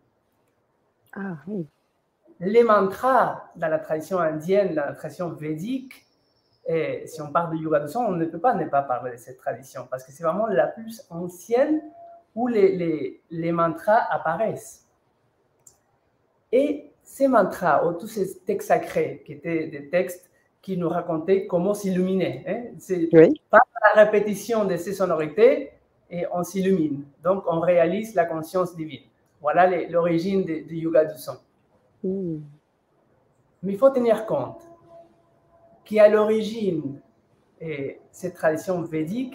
S2: Ah, oui. Les mantras dans la tradition indienne, dans la tradition védique, et si on parle de yoga de son, on ne peut pas ne pas parler de cette tradition parce que c'est vraiment la plus ancienne où les, les, les mantras apparaissent. Et ces mantras, ou tous ces textes sacrés, qui étaient des textes qui nous racontaient comment s'illuminer, hein, c'est par la répétition de ces sonorités, et on s'illumine. Donc, on réalise la conscience divine. Voilà l'origine du yoga du son. Hmm. Mais il faut tenir compte qu'à l'origine, cette tradition védique,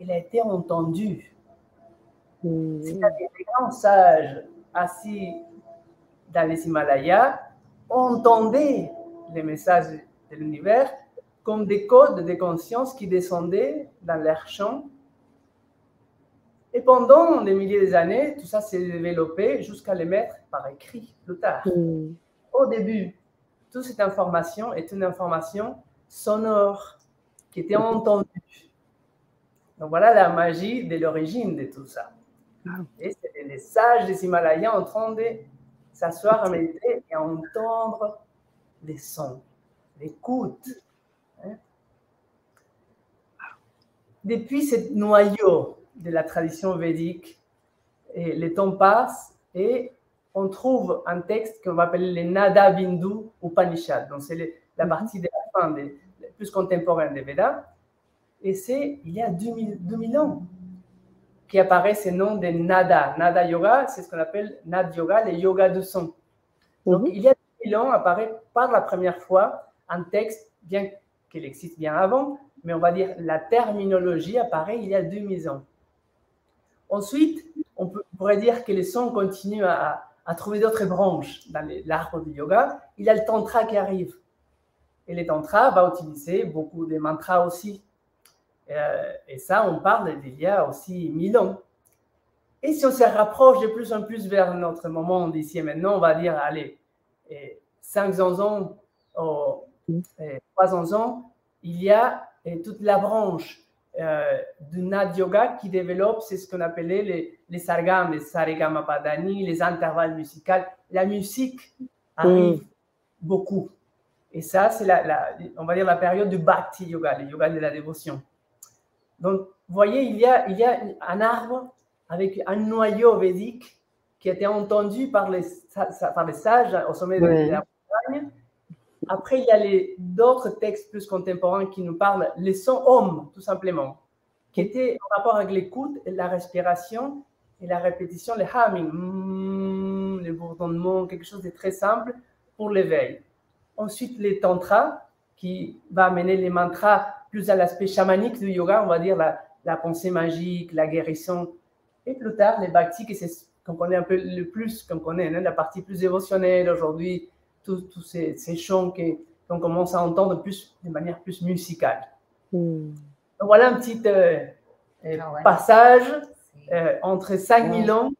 S2: elle a été entendue. C'est-à-dire les grands sages assis dans les Himalayas entendaient les messages de l'univers comme des codes de conscience qui descendaient dans leur champ et pendant des milliers d'années, tout ça s'est développé jusqu'à les mettre par écrit plus tard. Mm. Au début, toute cette information est une information sonore qui était entendue. Donc voilà la magie de l'origine de tout ça. Ah. Et c'est les sages des Himalayas en train de s'asseoir à méditer et à entendre les sons, l'écoute. Hein. Depuis ce noyau de la tradition védique. Et le temps passe et on trouve un texte qu'on va appeler les Nada Bindu Upanishad. Donc, c'est la mhm. partie de la fin, des, plus contemporaine des Védas. Et c'est il y a 2000, 2000 ans qui apparaît ce nom de Nada. Nada Yoga, c'est ce qu'on appelle Nad Yoga, le yoga de son. Donc, mhm. il y a 2000 ans apparaît par la première fois un texte, bien qu'il existe bien avant, mais on va dire la terminologie apparaît il y a 2000 ans. Ensuite, on, pourrait dire que les sons continuent à, trouver d'autres branches dans l'arbre du yoga. Il y a le tantra qui arrive. Et le tantra va utiliser beaucoup de mantras aussi. Euh, et ça, on parle d'il y a aussi mille ans. Et si on se rapproche de plus en plus vers notre moment d'ici et maintenant, on va dire, allez, 500 ans, 300 ans, il y a toute la branche euh, du Nad Yoga qui développe, c'est ce qu'on appelait les, les sargam, les sarigama padani, les intervalles musicaux. La musique arrive mm. beaucoup. Et ça, c'est la, on va dire la période du Bhakti Yoga, le yoga de la dévotion. Donc, vous voyez, il y a, il y a un arbre avec un noyau védique qui a été entendu par les, par les sages au sommet de la montagne après, il y a d'autres textes plus contemporains qui nous parlent les sons hommes, tout simplement, qui étaient en rapport avec l'écoute, la respiration et la répétition, le humming, mm, le bourdonnement, quelque chose de très simple pour l'éveil. Ensuite, les tantras, qui va amener les mantras plus à l'aspect chamanique du yoga, on va dire la, pensée magique, la guérison. Et plus tard, les bhakti, qui c'est qu'on connaît un peu le plus, qu'on connaît, hein, la partie plus émotionnelle aujourd'hui, tous ces, ces, chants qu'on commence à entendre plus, de manière plus musicale. Hmm. Donc voilà un petit euh, euh, ah passage euh, entre 5000 ans,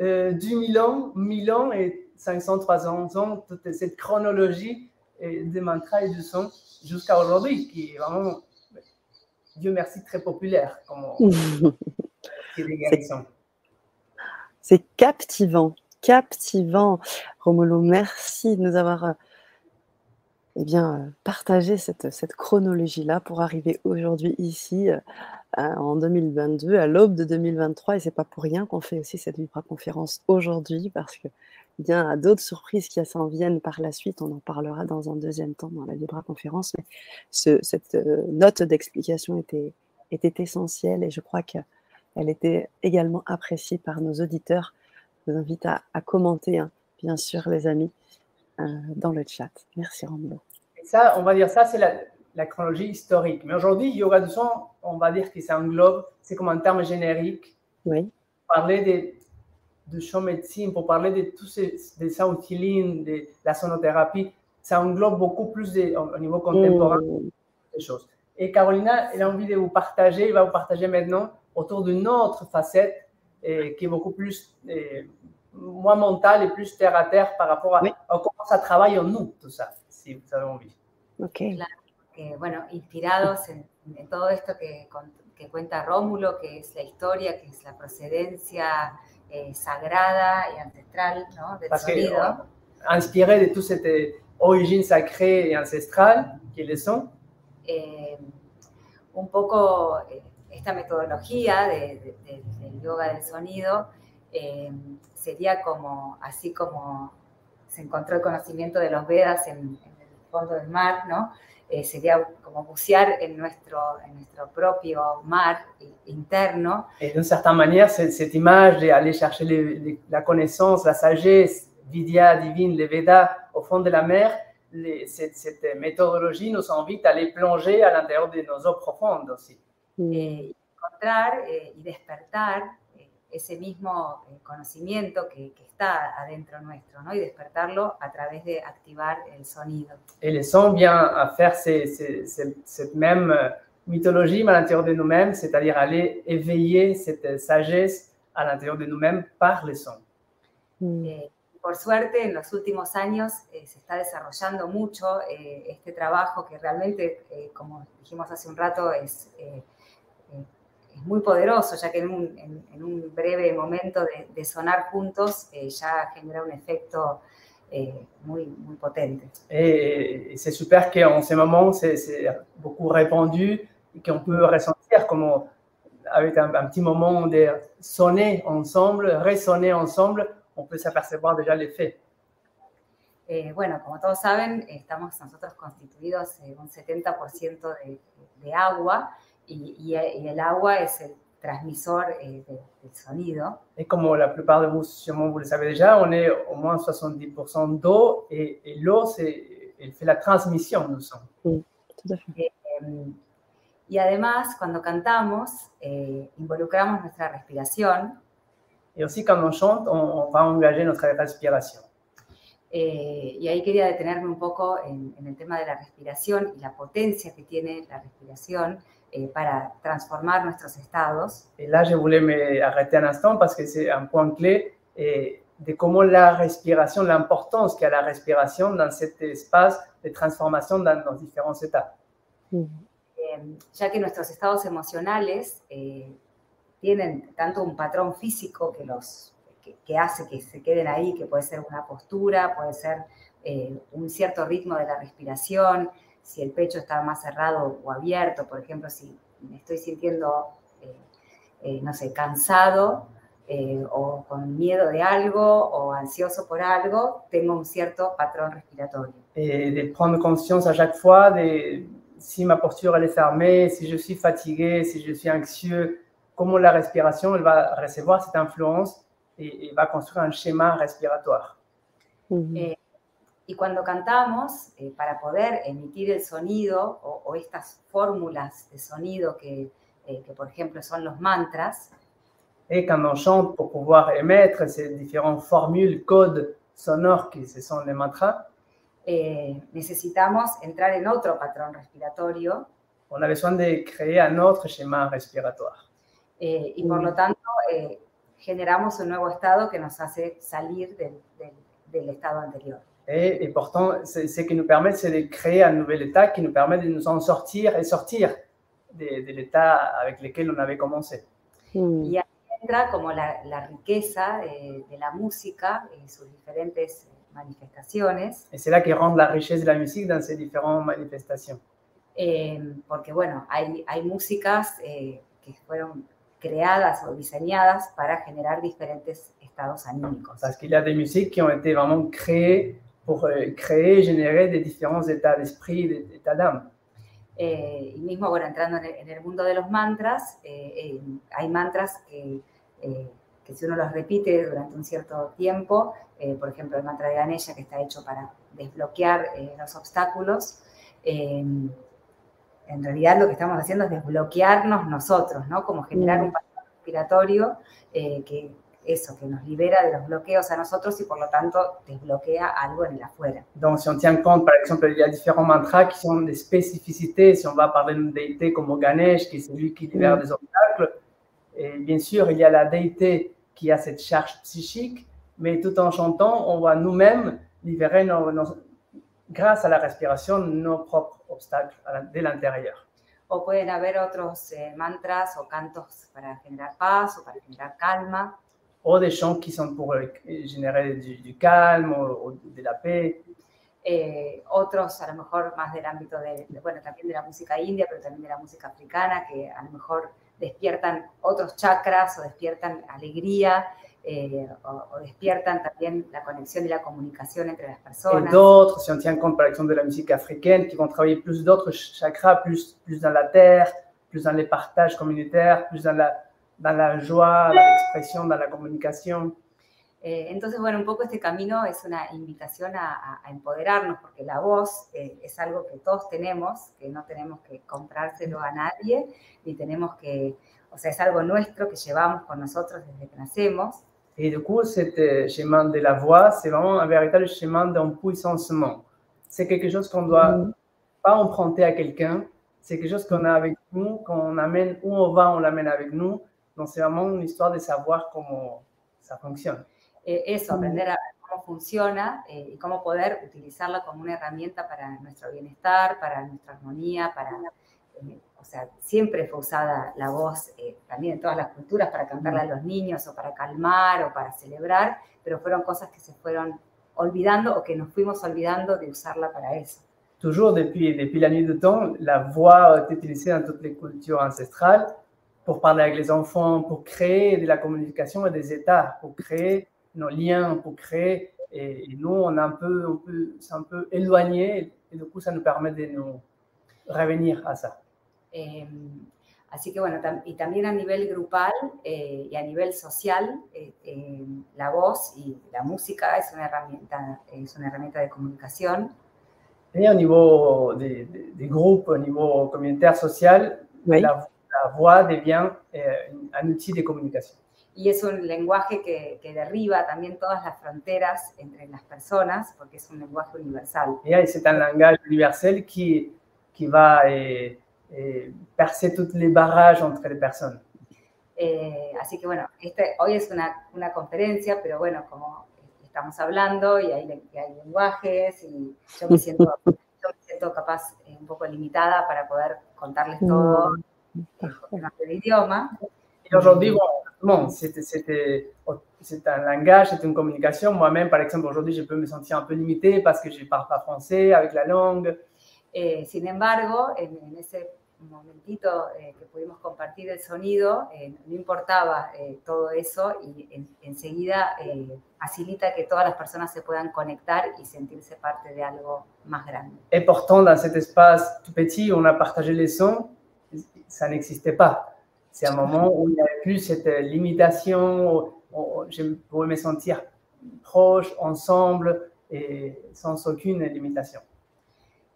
S2: euh, 10 000 ans, 1000 ans et 500, 300 ans, toute cette chronologie des mantras et du son jusqu'à aujourd'hui, qui est vraiment, Dieu merci, très populaire.
S1: C'est captivant captivant. Romulo, merci de nous avoir euh, eh bien, euh, partagé cette, cette chronologie-là pour arriver aujourd'hui ici euh, en 2022, à l'aube de 2023. Et c'est pas pour rien qu'on fait aussi cette Vibra conférence aujourd'hui parce que bien à d'autres surprises qui s'en viennent par la suite. On en parlera dans un deuxième temps dans la Vibra conférence. Mais cette note d'explication était, était essentielle et je crois qu'elle était également appréciée par nos auditeurs vous invite à, commenter, hein, bien sûr, les amis, euh, dans le chat. Merci, Romulo.
S2: ça, on va dire ça, c'est la chronologie historique. Mais aujourd'hui, yoga du son, on va dire que c'est un globe, c'est comme un terme générique.
S1: Oui.
S2: Parler de, de chant médecine, pour parler de tous ces des sound healing, de la sonothérapie, ça englobe beaucoup plus de, au, au niveau contemporain
S1: Mm.
S2: des choses. Et Carolina, elle a envie de vous partager, elle va vous partager maintenant autour d'une autre facette qui est beaucoup plus, moins mentale et plus terre à terre par rapport à,
S1: Oui.
S2: à comment ça travaille en nous, tout ça, si vous avez envie.
S1: Ok.
S3: que, bueno, inspirados en, en todo esto que, con- que cuenta Rómulo, que es la historia, que es la procedencia eh, sagrada y ancestral ¿no? del
S2: Parce que
S3: sonido.
S2: euh, inspiré de toute cette origine sacrée et ancestrale qui le sont,
S3: eh, un poco eh, esta metodología de- de- de- del yoga del sonido eh, sería como, así como se encontró el conocimiento de los Vedas en, en el fondo del mar, ¿no? Eh, sería como bucear en nuestro, en nuestro propio mar interno
S2: Et d'une certaine manière, cette image d'aller chercher les- les- la connaissance, la sagesse, Vidya divine, les Védas au fond de la mer, les- cette, cette méthodologie nous invite à aller plonger à l'intérieur de nos eaux aussi.
S3: Eh, encontrar eh, y despertar eh, ese mismo eh, conocimiento que, que está adentro nuestro, ¿no? Y despertarlo a través de activar el sonido.
S2: Et les sons vient à faire ces- ces- ces- cette même mythologie mais à l'intérieur de nous-mêmes, c'est-à-dire aller éveiller cette sagesse à l'intérieur de nous-mêmes par les sons.
S1: Mm.
S3: Eh, por suerte, en los últimos años eh, se está desarrollando mucho eh, este trabajo que realmente, eh, como dijimos hace un rato, es, es muy poderoso, ya que en un, en- en un breve momento de, de sonar juntos eh, ya genera un efecto eh, muy, muy potente.
S2: Et, et c'est super qu'en ce moment, c'est beaucoup répandu et qu'on peut ressentir comme avec un, un petit moment de sonner ensemble, résonner ensemble, on peut s'apercevoir déjà l'effet.
S3: Eh, bueno, como todos saben, estamos nosotros constituidos en un 70% de, de agua y, y- y el agua es el transmisor eh, de- del sonido.
S2: Et comme la plupart de vous, sûrement vous le savez déjà, on est au moins 70% d'eau et, et l'eau, elle fait la transmission du son.
S1: Tout à fait.
S3: Eh, y además, cuando cantamos, eh, involucramos nuestra respiración
S2: Et aussi, quand on chante, on, on va engager notre respiration.
S3: eh, y ahí quería detenerme un poco en, en el tema de la respiración y la potencia que tiene la respiración eh, para transformar nuestros estados.
S2: Et là, je voulais m'arrêter un instant parce que c'est un point clé et de comment la respiration, l'importance qu'a la respiration dans cet espace de transformation dans nos différents états.
S1: Mm.
S3: eh, ya que nuestros estados emocionales eh, tienen tanto un patrón físico que, los, que, que hace que se queden ahí, que puede ser una postura, puede ser eh, un cierto ritmo de la respiración, si el pecho está más cerrado o abierto, por ejemplo, si me estoy sintiendo, eh, eh, no sé, cansado eh, o con miedo de algo o ansioso por algo, tengo un cierto patrón respiratorio.
S2: Et de prendre conscience à chaque fois de si ma posture elle est fermée, si je suis fatigué, si je suis anxieux, comment la respiration elle va recevoir cette influence et, et va construire un schéma respiratoire.
S1: Mm.
S3: Eh, Y cuando cantamos, eh, para poder emitir el sonido o, o estas fórmulas de sonido que, eh, que, por ejemplo, son los mantras,
S2: Et quand on chante pour pouvoir émettre ces différentes formules, codes sonores qui ce sont les mantras,
S3: eh, necesitamos entrar en otro patrón respiratorio
S2: on a besoin de créer un autre schéma respiratoire.
S3: eh, y por lo tanto eh, generamos un nuevo estado que nos hace salir del, del- del estado anterior.
S2: Et, et pourtant, ce qui nous permet, c'est de créer un nouvel état qui nous permet de nous en sortir et sortir de, de l'état avec lequel on avait commencé.
S1: Mm.
S3: Y ahí entra como la, la riqueza de, de la música y sus diferentes manifestaciones.
S2: Et c'est là qui rend la richesse de la musique dans ces différentes manifestations.
S3: eh, porque bueno, hay, hay músicas eh, que fueron creadas o diseñadas para generar diferentes estados anímicos.
S2: Parce qu'il y a des musiques qui ont été vraiment créées pour euh, créer, générer des différents états d'esprit, des états d'âme.
S3: Eh, y mismo, bueno, entrando en el, en el mundo de los mantras, eh, eh, hay mantras que, eh, que si uno los repite durante un cierto tiempo, eh, por ejemplo, el mantra de Ganesha, que está hecho para desbloquear eh, los obstáculos, eh, en realidad lo que estamos haciendo es desbloquearnos nosotros, ¿no? Como generar un patrón respiratorio eh, que eso, que nos libera de los bloqueos a nosotros y por lo tanto desbloquea algo en el afuera.
S2: Donc, si on tient compte, par exemple, il y a différents mantras qui sont des spécificités. Si on va parler d'une déité comme Ganesh, qui est celui qui libère des obstacles, et bien sûr, il y a la déité qui a cette charge psychique, mais tout en chantant, on va nous-mêmes libérer, nos, nos, grâce à la respiration, nos propres obstacles de l'intérieur.
S3: O pueden haber otros eh, mantras o cantos para generar paz o para generar calma.
S2: O des chants qui sont pour euh, générer du, du calme o, o, de la paix.
S3: Eh, otros a lo mejor más del ámbito de, de, bueno, también de la música india, pero también de la música africana, que a lo mejor despiertan otros chakras o despiertan alegría eh, o, o, despiertan también la conexión y la comunicación entre las personas.
S2: Et d'autres, si on tient compte par exemple de la musique africaine, qui vont travailler plus d'autres chakras, plus, plus dans la terre, plus dans les partages communautaires, plus dans la, dans la joie, dans l'expression, dans la communication.
S3: Eh, entonces, bueno, un poco este camino es una invitación a, a, empoderarnos, porque la voz eh, es algo que todos tenemos, que no tenemos que comprárselo a nadie, ni tenemos que, o sea, es algo nuestro que llevamos con nosotros desde que nacemos.
S2: Et du coup, ce chemin de la voix, c'est vraiment un véritable chemin d'empuissancement. C'est quelque chose qu'on doit mm. pas emprunter à quelqu'un, c'est quelque chose qu'on a avec nous, qu'on amène où on va, on l'amène avec nous. Donc, c'est vraiment une histoire de savoir comment ça fonctionne.
S3: Eh, eso, aprender a cómo funciona eh, y cómo poder utilizarla como una herramienta para nuestro bienestar, para nuestra armonía, para, eh, o sea, siempre fue usada la voz eh, también en todas las culturas para cantarle a los niños o para calmar o para celebrar, pero fueron cosas que se fueron olvidando o que nos fuimos olvidando de usarla para eso.
S2: Toujours depuis, depuis la nuit de temps, la voix est utilisée dans toutes les cultures ancestrales pour parler avec les enfants, pour créer de la communication et des états, pour créer nos liens pour créer. Et, et nous, on a un peu, un peu, c'est un peu éloigné et du coup, ça nous permet de nous revenir à ça.
S3: Eh, así que bueno, tam y también a nivel grupal eh, y a nivel social, eh, eh, la voz y la música es una herramienta, es una herramienta de comunicación.
S2: Et au niveau des, des, des groupes, au niveau communautaire, social,
S1: Oui.
S2: la, la voix devient un outil de communication.
S3: y es un lenguaje que, que, derriba también todas las fronteras entre las personas, porque es un lenguaje universal.
S2: Et c'est un langage universel qui, qui va eh, eh, percer tous les barrages entre les personnes.
S3: Eh, así que bueno, este, hoy es una, una, conferencia, pero bueno, como estamos hablando y hay, y hay lenguajes y yo me siento, yo me siento capaz eh, un poco limitada para poder contarles todo
S1: Mm.
S3: En el idioma.
S2: Et aujourd'hui, bon, c'est un langage, c'est une communication. Moi-même, par exemple, aujourd'hui, je peux me sentir un peu limitée parce que je ne parle pas français avec la langue.
S3: Eh, sin embargo, en, en, ese momentito eh, que pudimos compartir el sonido, eh, no importaba eh, todo eso y en, enseguida eh, facilita que todas las personas se puedan conectar y sentirse parte de algo más grande.
S2: Et pourtant, dans cet espace tout petit on a partagé les sons, ça n'existait pas. C'est un moment où il n'y avait plus cette limitation, où, je pouvais me sentir proche, ensemble et sans aucune limitation.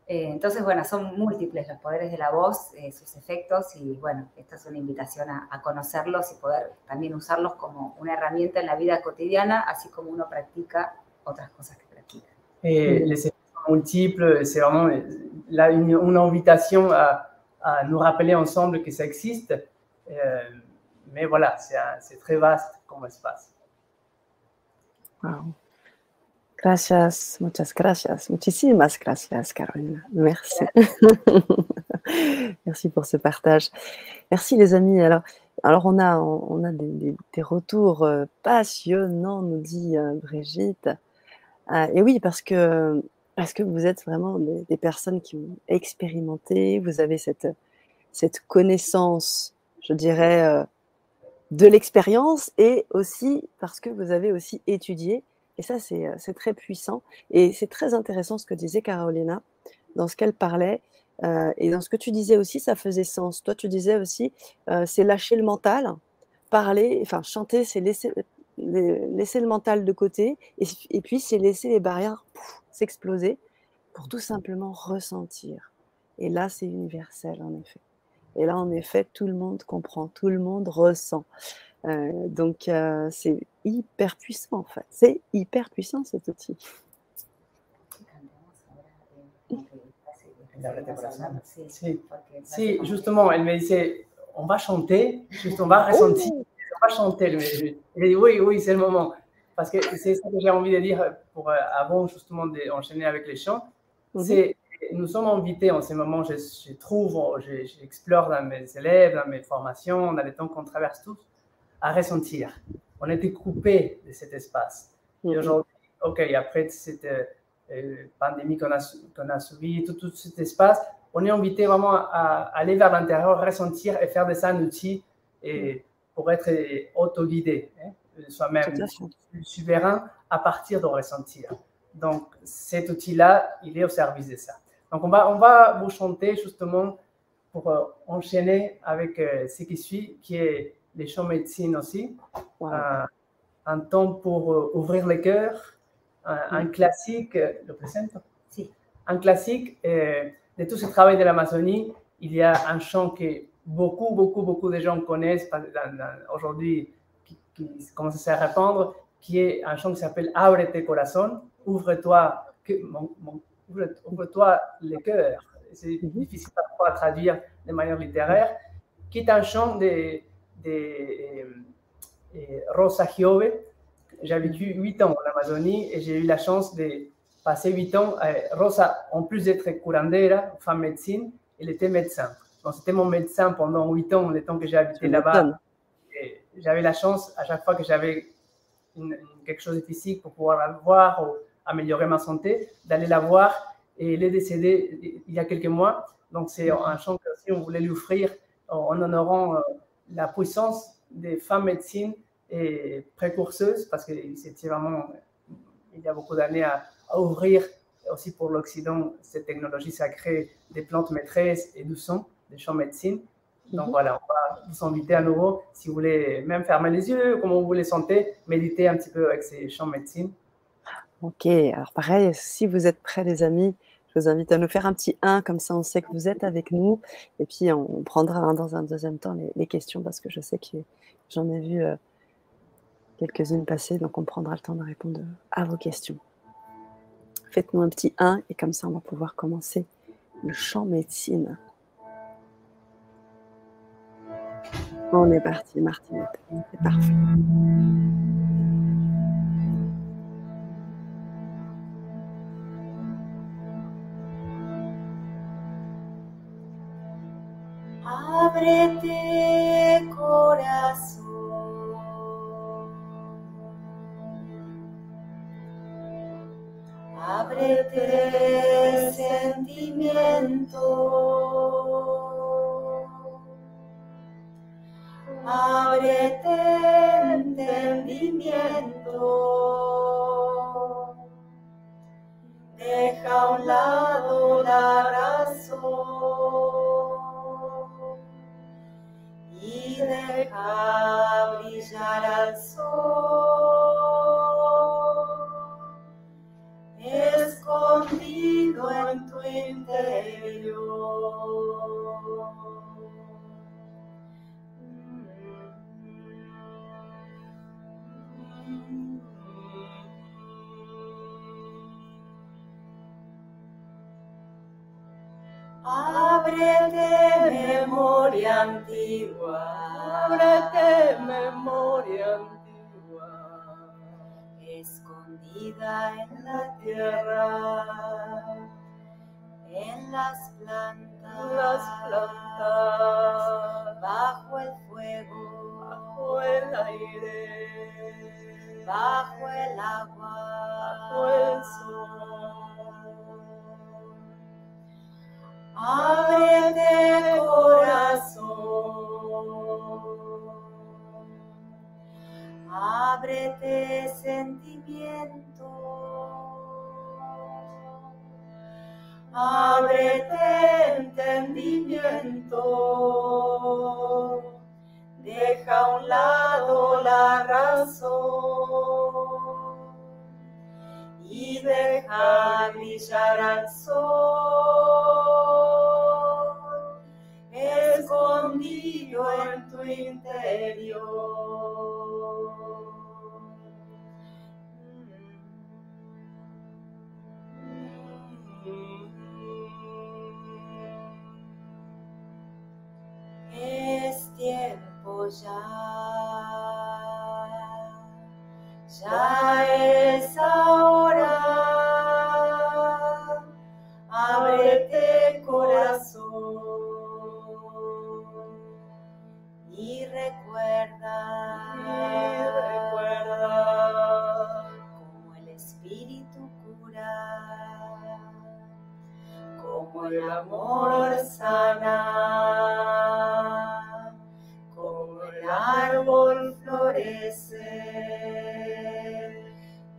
S3: Eh, entonces, bueno, son múltiples los poderes de la voz, eh, sus efectos, y bueno, esta es una invitación a, a, conocerlos y poder también usarlos como una herramienta en la vida cotidiana, así como uno practica otras cosas que practica.
S2: Et les effets sont multiples, c'est vraiment là une, une invitation à, à, nous rappeler ensemble que ça existe, euh, mais voilà, c'est très vaste comme espace.
S1: Wow. Gracias, muchas gracias, muchísimas gracias, Carolina. Merci. Merci pour ce partage. Merci les amis. Alors, alors on a, des, retours euh, passionnants, nous dit euh, Brigitte. Et oui, parce que, parce que vous êtes vraiment des, personnes qui ont expérimenté, vous avez cette, cette connaissance, je dirais, euh, de l'expérience et aussi parce que vous avez aussi étudié et ça, c'est très puissant. Et c'est très intéressant ce que disait Carolina dans ce qu'elle parlait. Euh, et dans ce que tu disais aussi, ça faisait sens. Toi, tu disais aussi, euh, c'est lâcher le mental, parler, enfin chanter, c'est laisser, laisser le mental de côté. Et puis, c'est laisser les barrières s'exploser pour tout simplement ressentir.
S3: Et là, c'est universel, en effet. Et là, en effet, tout le monde comprend, tout le monde ressent. Euh, donc, euh, c'est hyper puissant, en fait. C'est hyper puissant, cet outil.
S2: Si, justement, elle me disait, on va chanter, juste on va ressentir, oh! on va chanter. Elle dit, oui, oui, c'est le moment. Parce que c'est ça que j'ai envie de dire pour, euh, avant justement d'enchaîner avec les chants. Mhm. C'est nous sommes invités en ce moment, je, je trouve, j'explore dans mes élèves, dans mes formations, dans les temps qu'on traverse tous, à ressentir. On été coupé de cet espace. Et mhm. aujourd'hui, OK, après cette euh, pandémie qu'on a, qu'on a subi, tout, tout, cet espace, on est invité vraiment à, aller vers l'intérieur, ressentir et faire de ça un outil et, pour être autoguidé, hein, soi-même souverain à partir de ressentir. Donc, cet outil-là, il est au service de ça. Donc, on va, on va vous chanter justement pour euh, enchaîner avec euh, ce qui suit, qui est les chants médecine aussi. un temps pour ouvrir le cœur, un, classique, le présente?
S4: Si.
S2: Un classique de tout ce travail de l'Amazonie. Il y a un chant que beaucoup, beaucoup, beaucoup de gens connaissent aujourd'hui, qui, commence à se répandre, qui est un chant qui s'appelle Abre corazón, ouvre-toi ouvre-toi le cœur. C'est mhm. difficile parfois à traduire de manière littéraire, qui est un chant de, de, de Rosa Giove, j'ai vécu huit ans en Amazonie et j'ai eu la chance de passer huit ans. Euh, Rosa, en plus d'être curandera, femme médecine, elle était médecin. Donc, c'était mon médecin pendant huit ans, le temps que j'ai habité là-bas. J'avais la chance, à chaque fois que j'avais quelque chose de physique pour pouvoir la voir ou améliorer ma santé, d'aller la voir. Et elle est décédée il y a quelques mois. Donc, c'est un chant que si on voulait lui offrir en honorant euh, la puissance des femmes médecines et précurseuse parce que c'était vraiment, il y a beaucoup d'années à, ouvrir aussi pour l'Occident cette technologie sacrée des plantes maîtresses et du son, des champs médecine. Donc mhm. voilà, on va vous inviter à nouveau, si vous voulez même fermer les yeux, comment vous les sentez, méditer un petit peu avec ces champs médecine.
S3: Ok, alors pareil, si vous êtes prêts les amis, je vous invite à nous faire un petit 1, comme ça on sait que vous êtes avec nous. Et puis on prendra dans un deuxième temps les, questions parce que je sais que j'en ai vu euh, quelques-unes passées, donc on prendra le temps de répondre à vos questions. Faites-nous un petit 1 et comme ça on va pouvoir commencer le champ médecine. On est parti, Martine, c'est parfait. Abrete corazón. Ábrete sentimiento. Ábrete entendimiento. Deja a un lado la razón y deja brillar al sol escondido en tu interior. Ábrete memoria antigua, ábrete memoria antigua. En la tierra, en las plantas, las plantas, bajo el fuego, bajo el aire, bajo el agua, bajo el sol. Ábrete corazón. Ábrete sentimiento, ábrete entendimiento, deja a un lado la razón y deja brillar al sol.
S5: Escondido en tu interior. Es tiempo ya, ya es ahora. Recuerda,
S2: recuerda
S5: como el espíritu cura, como el amor sana, como el árbol florece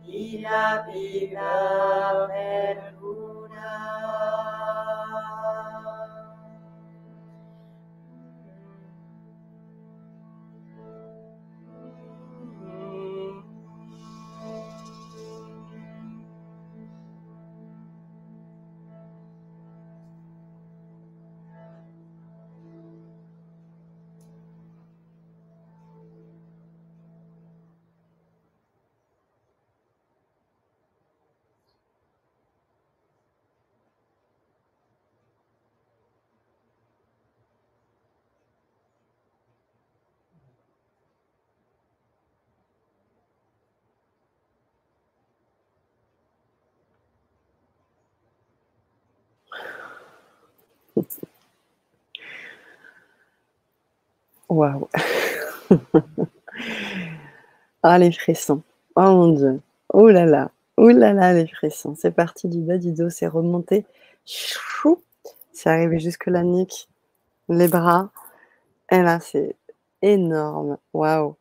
S5: y la vida.
S1: Waouh. ah, les frissons. Oh mon Dieu. Oh là là. Oh là là, les frissons. C'est parti du bas du dos, c'est remonté. C'est arrivé jusque la nuque, les bras. Et là, c'est énorme. Waouh.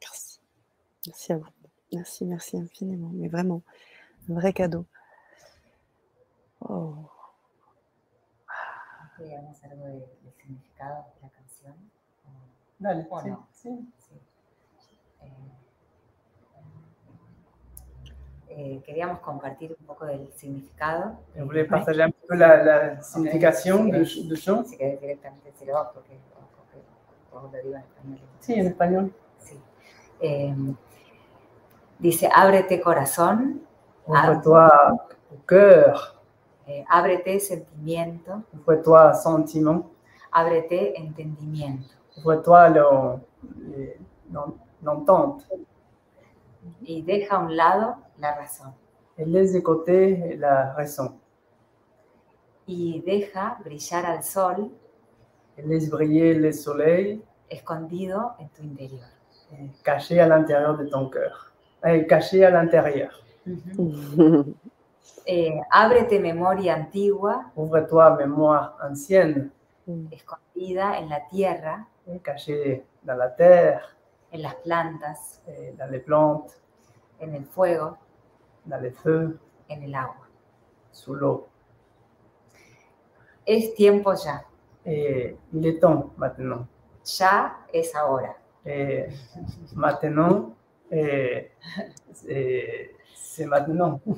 S1: Merci. Merci à vous. Merci, merci infiniment. Mais vraiment, un vrai cadeau. Oh.
S3: Digamos algo de- del significado de la canción.
S2: Dale,
S3: o
S2: sí,
S3: no.
S2: sí.
S3: Sí. Eh, eh, queríamos compartir un poco del significado.
S2: Je voulais partager un peu la, la signification du, du chant.
S3: Si querés directamente decirlo vos, porque, porque vos lo digo en español.
S2: Sí, en espagnol.
S3: Sí. Eh, dice, ábrete corazón,
S2: Ouvre-toi au cœur,
S3: eh, ábrete sentimiento,
S2: ouvre-toi sentiment,
S3: ábrete entendimiento.
S2: ouvre-toi l'en- l'entente.
S3: Y deja a un lado la razón.
S2: Et laisse de côté la raison.
S3: Y deja brillar al sol
S2: Et laisse briller le soleil
S3: escondido en tu interior.
S2: et caché à l'intérieur de ton cœur. Et caché à l'intérieur.
S3: Eh, ábrete memoria antigua,
S2: Ouvre-toi mémoire ancienne
S3: escondida en la tierra,
S2: cachée dans la terre,
S3: en las plantas,
S2: et dans les plantes,
S3: en el fuego,
S2: dans les feux,
S3: en el agua.
S2: sous l'eau.
S3: Es tiempo ya.
S2: Et il est temps maintenant.
S3: Ya es ahora.
S2: Et maintenant, et, et c'est maintenant.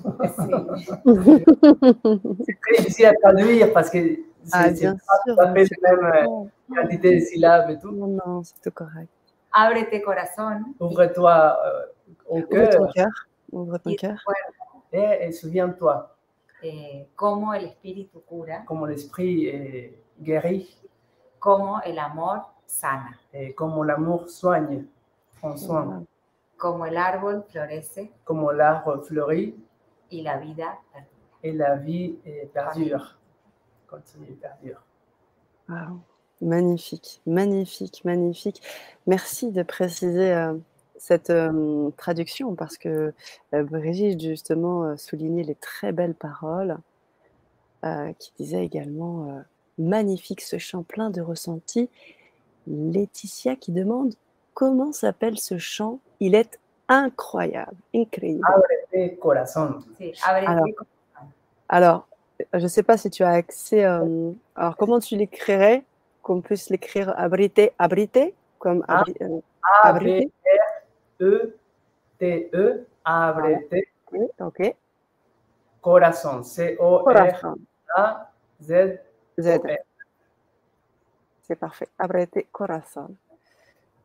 S2: C'est très difficile à traduire parce que c'est
S1: Ah,
S2: pas
S1: sûr.
S2: tout à fait
S1: c'est
S2: la même euh, quantité de syllabes et tout.
S1: Non, non, c'est tout correct.
S3: Corazón y-
S2: Ouvre-toi euh, au
S1: Ouvre ton
S2: cœur
S1: cœur. Ouvre ton cœur.
S2: et, et souviens-toi
S3: eh, cómo el espíritu cura,
S2: comment l'esprit est guéri
S3: cómo el amor sana,
S2: et comment l'amour soigne, prend soin,
S3: cómo el árbol florece
S2: fleurit
S3: y la vida perdura.
S2: et la vie est perdure. Continue.
S1: Magnifique, magnifique, magnifique. Merci de préciser euh, cette euh, traduction parce que euh, Brigitte justement euh, soulignait les très belles paroles euh, qui disait également euh, magnifique ce chant plein de ressentis. Laetitia qui demande comment s'appelle ce chant? Il est incroyable, incroyable.
S3: Sí,
S1: Alors,
S3: corazón.
S1: Alors, je ne sais pas si tu as accès. euh, alors, comment tu l'écrirais Qu'on puisse l'écrire abrité, abrité Comme
S2: Ah.
S1: abri- euh,
S2: A, B,
S1: abrité
S2: E, T, E, abrete,
S1: Oui, ok.
S2: corazon, C-O-R,
S1: Corazon.
S2: A, Z,
S1: Z.
S2: O, R.
S1: C'est parfait. Abrete corazon.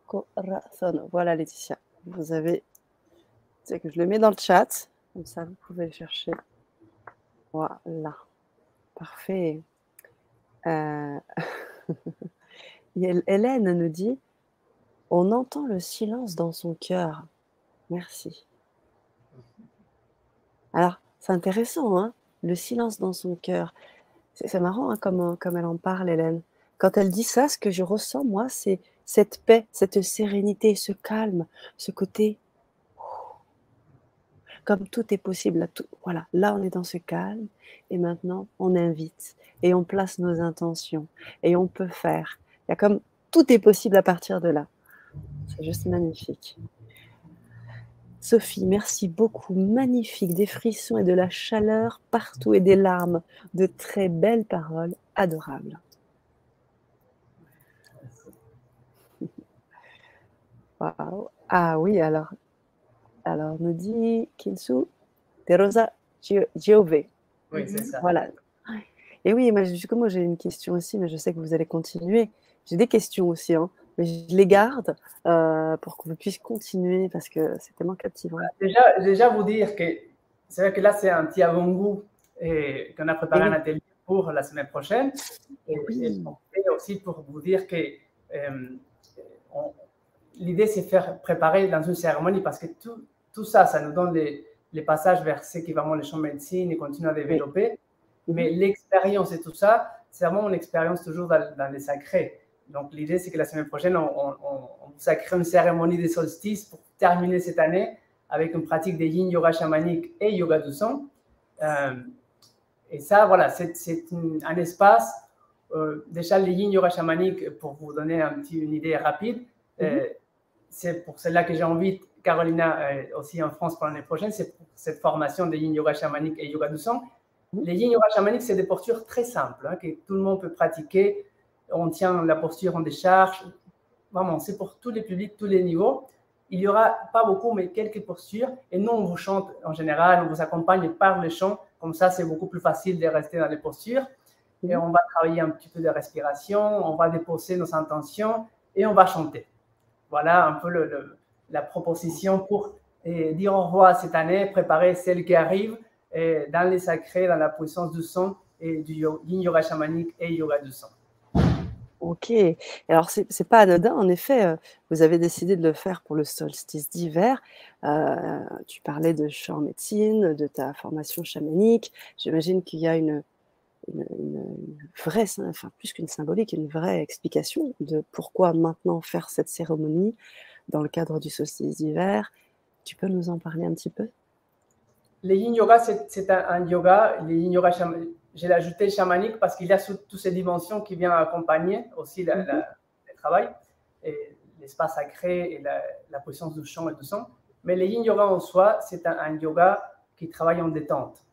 S1: Corazon. Voilà, Laetitia. Vous avez. C'est que je le mets dans le chat. Comme ça, vous pouvez le chercher. Voilà. Parfait. Euh, Hélène nous dit On entend le silence dans son cœur. Merci. Alors, c'est intéressant, hein le silence dans son cœur. C'est marrant hein, comme, comme elle en parle, Hélène. Quand elle dit ça, ce que je ressens, moi, c'est cette paix, cette sérénité, ce calme, ce côté comme tout est possible. Là, voilà, là on est dans ce calme et maintenant on invite et on place nos intentions et on peut faire. Il y a comme tout est possible à partir de là. C'est juste magnifique. Sophie, merci beaucoup. Magnifique, des frissons et de la chaleur partout et des larmes, de très belles paroles, adorables. Wow. Ah oui, alors, alors nous dit Kinsu de Rosa Giove.
S2: Oui, c'est ça.
S1: Voilà. Et oui, moi, moi j'ai une question aussi, mais je sais que vous allez continuer. J'ai des questions aussi, hein, mais je les garde euh, pour que vous puissiez continuer parce que c'est tellement captivant.
S2: Déjà, déjà vous dire que c'est vrai que là, c'est un petit avant-goût et qu'on a préparé
S1: oui.
S2: un atelier pour la semaine prochaine. Et,
S1: Oui.
S2: et aussi pour vous dire que euh, on- l'idée, c'est faire préparer dans une cérémonie parce que tout, tout ça, ça nous donne les, les passages vers ce qui est vraiment le champ de médecine et continue à développer. Mais l'expérience et tout ça, c'est vraiment une expérience toujours dans, dans les sacrés. Donc l'idée, c'est que la semaine prochaine, on, on, on- sacre une cérémonie des solstices pour terminer cette année avec une pratique de yin yoga chamanique et yoga du son. Euh, et ça, voilà, c'est un espace. euh, déjà, le yin yoga chamanique, pour vous donner un petit, une idée rapide, euh, c'est pour cela que j'ai envie, Carolina, euh, aussi en France pour l'année prochaine, c'est pour cette formation de yin yoga chamanique et yoga du son. Les yin yoga chamanique, c'est des postures très simples hein, que tout le monde peut pratiquer. On tient la posture en décharge. Vraiment, c'est pour tous les publics, tous les niveaux. Il y aura pas beaucoup, mais quelques postures. Et nous, on vous chante en général, on vous accompagne par le chant. Comme ça, c'est beaucoup plus facile de rester dans les postures. Et on va travailler un petit peu de respiration, on va déposer nos intentions et on va chanter. Voilà un peu la proposition pour eh, dire au revoir cette année, préparer celle qui arrive eh, dans les sacrés, dans la puissance du son et du yoga chamanique et yoga du son.
S1: Ok. Alors, c'est c'est pas anodin, en effet, euh, vous avez décidé de le faire pour le solstice d'hiver. Euh, tu parlais de en médecine, de ta formation chamanique. J'imagine qu'il y a une, une, une- une vraie, enfin, plus qu'une symbolique, une vraie explication de pourquoi maintenant faire cette cérémonie dans le cadre du solstice d'hiver. Tu peux nous en parler un petit peu?
S2: Le yin yoga, c'est un, un yoga, le yin yoga, chama- j'ai ajouté chamanique parce qu'il y a toutes ces dimensions qui viennent accompagner aussi la- la- le travail, l'espace sacré et la, la puissance du chant et du son. Mais le yin yoga en soi, c'est un, un yoga qui travaille en détente.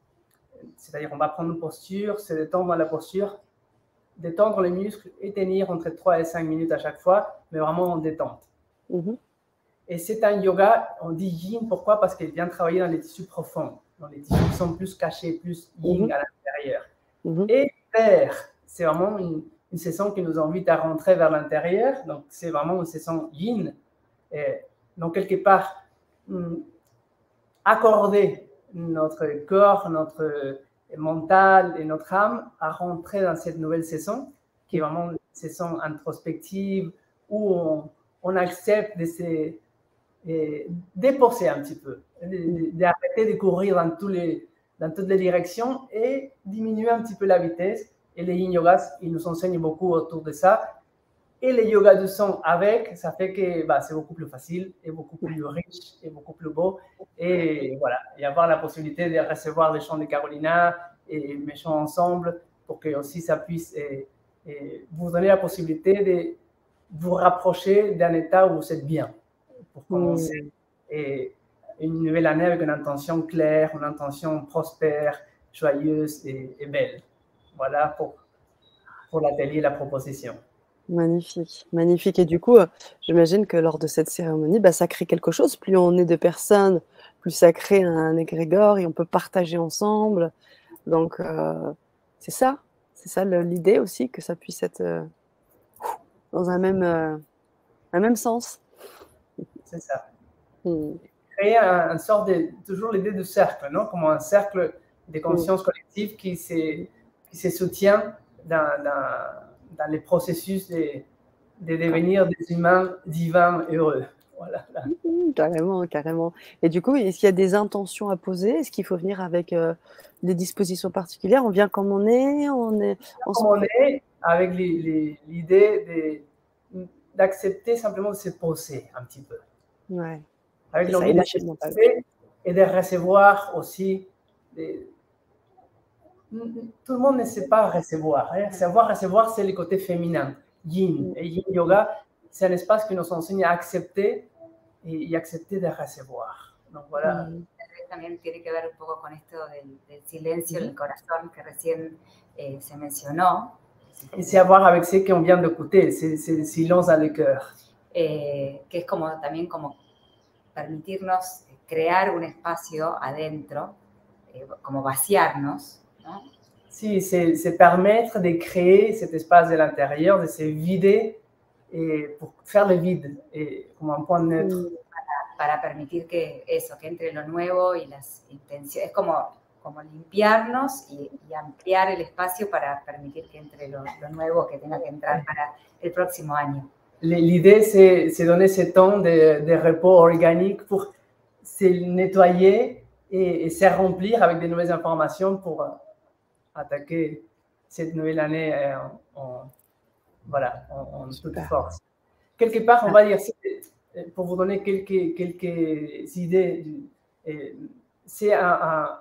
S2: C'est-à-dire, on va prendre une posture, se détendre dans la posture, détendre les muscles et tenir entre 3 et 5 minutes à chaque fois, mais vraiment en détente.
S1: Mhm.
S2: Et c'est un yoga, on dit yin, pourquoi? Parce qu'il vient travailler dans les tissus profonds, dans les tissus qui sont plus cachés, plus yin
S1: Mhm.
S2: à l'intérieur.
S1: Mhm.
S2: Et vert, c'est vraiment une, une saison qui nous invite à rentrer vers l'intérieur, donc c'est vraiment une saison yin. Et donc, quelque part, hum, accorder notre corps, notre mental et notre âme à rentrer dans cette nouvelle saison, qui est vraiment une saison introspective, où on, accepte de se et déposer un petit peu, de- de- d'arrêter de courir dans, tous les, dans toutes les directions et diminuer un petit peu la vitesse. Et les yin yogas, ils nous enseignent beaucoup autour de ça. Et les yogas du son avec, ça fait que bah, c'est beaucoup plus facile et beaucoup plus riche et beaucoup plus beau. Et voilà, et avoir la possibilité de recevoir les chants de Carolina et mes chants ensemble pour que aussi ça puisse et, et vous donner la possibilité de vous rapprocher d'un état où vous êtes bien pour commencer et une nouvelle année avec une intention claire, une intention prospère, joyeuse et, et belle. Voilà pour, pour l'atelier, la proposition.
S1: Magnifique, magnifique. Et du coup, euh, j'imagine que lors de cette cérémonie, bah, ça crée quelque chose. Plus on est de personnes, plus ça crée un égrégore et on peut partager ensemble. Donc, euh, C'est ça, c'est ça l'idée aussi, que ça puisse être euh, dans un même, un même sens.
S2: C'est ça.
S1: Hmm.
S2: Créer un, une sorte de, toujours l'idée de cercle, non? Comme un cercle de conscience collective qui se, qui se soutient dans, dans, dans les processus de, de devenir des humains divins heureux. Voilà.
S1: Mhm, Carrément, carrément. Et du coup, est-ce qu'il y a des intentions à poser? Est-ce qu'il faut venir avec euh, des dispositions particulières? On vient comme on est On est, on
S2: on est, avec l'idée d'accepter simplement de se poser un petit peu.
S1: Ouais.
S2: Avec l'envie de se poser et de recevoir aussi. des- Tout le monde ne sait pas recevoir. hein. Savoir recevoir, c'est le côté féminin, yin. Et yin yoga, c'est un espace qui nous enseigne à accepter et, y accepter de recevoir. Donc voilà.
S1: Mm.
S3: Tal vez también tiene que ver un poco con esto del, del silencio en el corazón que recién eh, se mencionó,
S2: Et c'est à voir avec ce qu'on vient d'écouter, c'est c'est le silence dans le cœur.
S3: eh, que es como también como permitirnos crear un espacio adentro, eh, como vaciarnos,
S2: Si, c'est permettre de créer cet espace de l'intérieur, de se vider et pour faire le vide et comme un point neutre.
S1: Mm.
S3: para permitir que eso, que entre lo nuevo y las intenciones, es como, como limpiarnos y, y ampliar el espacio para permitir que entre lo, lo nuevo que tenga que entrar para el próximo año.
S2: L'idée, c'est donner ce temps de, de repos organique pour se nettoyer et, et se remplir avec de nouvelles informations pour attaquer cette nouvelle année euh, en, en- voilà, en, en toute force. Quelque part, on va dire, c'est- euh, pour vous donner quelques, quelques idées, euh, c'est un, un-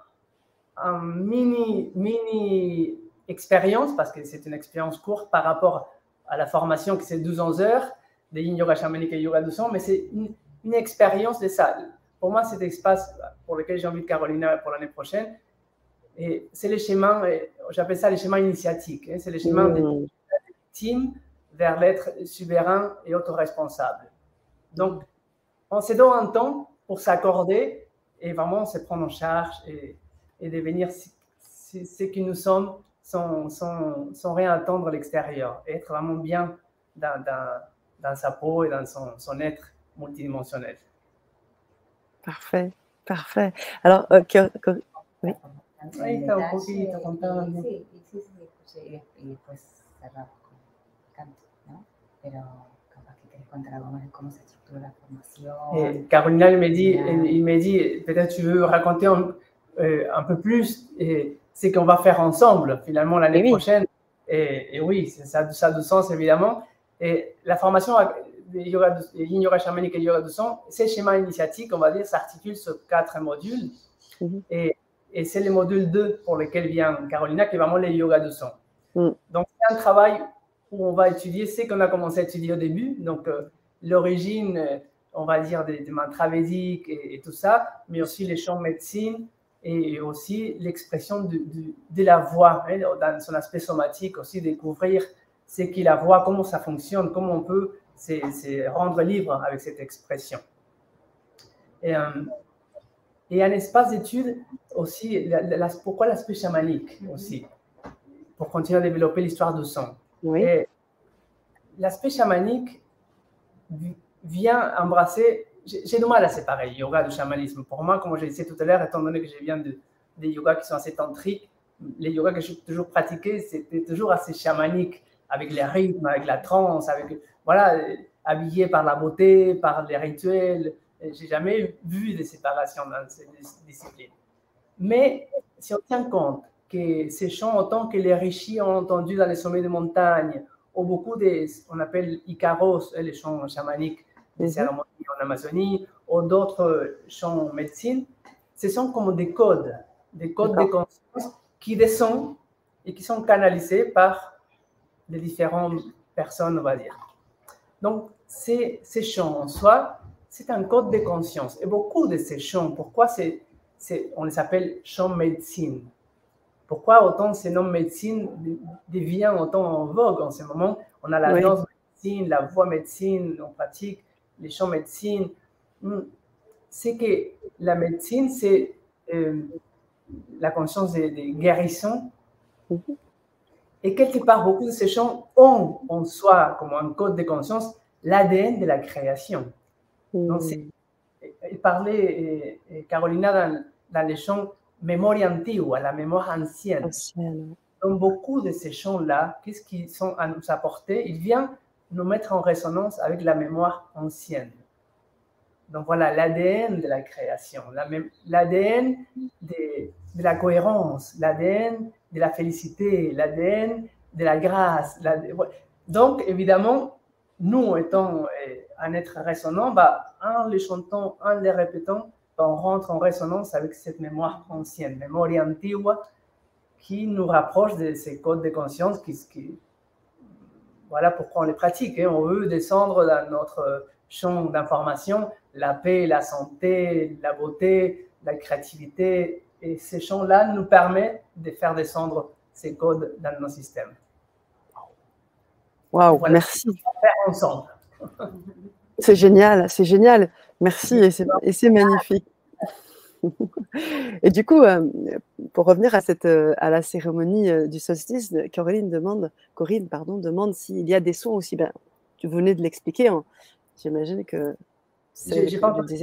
S2: un mini, mini expérience, parce que c'est une expérience courte par rapport à la formation qui c'est 12-11 heures de yin yoga chamanique et yoga son, mais c'est une, une expérience de ça. Pour moi, cet espace pour lequel j'invite Carolina pour l'année prochaine, et c'est le chemin, euh, j'appelle ça le chemin initiatique, hein, c'est le chemin de
S1: Mm.
S2: team vers l'être souverain et autoresponsable. Donc, on se donne un temps pour s'accorder et vraiment se prendre en charge et, et devenir ce- que nous sommes sans, sans, sans rien attendre à l'extérieur. Et être vraiment bien dans, dans, dans sa peau et dans son, son être multidimensionnel.
S1: Parfait, parfait. Alors, euh, que- que-
S3: Tanto
S2: Un
S3: detalle,
S2: poquito
S3: y-
S2: contando.
S3: Sí, sí, sí, sí, escuché, y, y después cerramos con canto, ¿no? Pero capaz que querés contar algo más de cómo se estructura la formación.
S2: Et Carolina, il me dit, il me dit peut-être tu veux raconter un, euh, un peu plus et ce qu'on va faire ensemble finalement l'année
S1: oui.
S2: prochaine. Et, et oui, ça, a- ça a du sens évidemment. Et la formation yoga chamanique et yoga du son, ces schémas initiatiques, on va dire, s'articulent sur quatre modules.
S1: Mhm.
S2: Et, et c'est le module 2 pour lequel vient Carolina, qui est vraiment le yoga du son.
S1: Mhm.
S2: Donc, c'est un travail où on va étudier ce qu'on a commencé à étudier au début. Donc, euh, l'origine, euh, on va dire, des, des mantras védiques et, et tout ça, mais aussi les champs de médecine et aussi l'expression de, de- de la voix, hein, dans son aspect somatique, aussi découvrir ce qu'est la voix, comment ça fonctionne, comment on peut se, se rendre libre avec cette expression. Et, euh, et un espace d'étude aussi, la- la- la- pourquoi l'aspect chamanique aussi, pour continuer à développer l'histoire du
S1: oui.
S2: Et l'aspect chamanique vi- vient embrasser. J'ai du mal à séparer le yoga du chamanisme. Pour moi, comme je disais tout à l'heure, étant donné que je viens de, des yogas qui sont assez tantriques, les yogas que j'ai toujours pratiqués, c'était toujours assez chamanique, avec les rythmes, avec la trance, avec, voilà, habillé par la beauté, par les rituels. J'ai jamais vu de séparation dans ces dis- disciplines. Mais si on tient compte que ces chants, autant que les rishis ont entendu dans les sommets de montagne, ou beaucoup de, on appelle Icaros, euh, les chants chamaniques des
S1: Mhm.
S2: cérémonies en Amazonie, ou d'autres chants en médecine, ce sont comme des codes, des codes de conscience qui descendent et qui sont canalisés par les différentes personnes, on va dire. Donc, ces, ces chants en soi, c'est un code de conscience. Et beaucoup de ces chants, pourquoi c'est, on les appelle chants médecine? Pourquoi autant ces noms médecine de- devient autant en vogue en ce moment? On a la
S1: Oui.
S2: danse médecine, la voix médecine, on pratique les chants médecine. Hmm. C'est que la médecine, c'est euh, la conscience des, des guérissons
S1: Mhm.
S2: Et quelque part, beaucoup de ces chants ont en soi, comme un code de conscience, l'ADN de la création. Donc, c'est- il parlait, euh, euh, Carolina, dans, dans les chants Memoria Antigua, la mémoire ancienne.
S1: Ancienne.
S2: Dans beaucoup de ces chants-là, qu'est-ce qu'ils sont à nous apporter? Il vient nous mettre en résonance avec la mémoire ancienne. Donc voilà, l'ADN de la création, l'ADN de, de la cohérence, l'ADN de la félicité, l'ADN de la grâce. Donc évidemment, nous étant euh, un être résonnant, bah, en les chantant, en les répétant, bah, on rentre en résonance avec cette mémoire ancienne, memoria antigua, qui nous rapproche de ces codes de conscience voilà pourquoi on les pratique. hein. On veut descendre dans notre champ d'information la paix, la santé, la beauté, la créativité. Et ces champs-là nous permettent de faire descendre ces codes dans nos systèmes.
S1: Waouh,
S2: Voilà.
S1: merci.
S2: Faire ensemble.
S1: C'est génial, c'est génial. Merci et c'est magnifique. Et du coup, euh, pour revenir à, cette, euh, à la cérémonie euh, du solstice, Corinne demande, Corinne, pardon, demande s'il y a des soins aussi. Ben, tu venais de l'expliquer. hein. J'imagine que
S2: J'ai- pas entendu.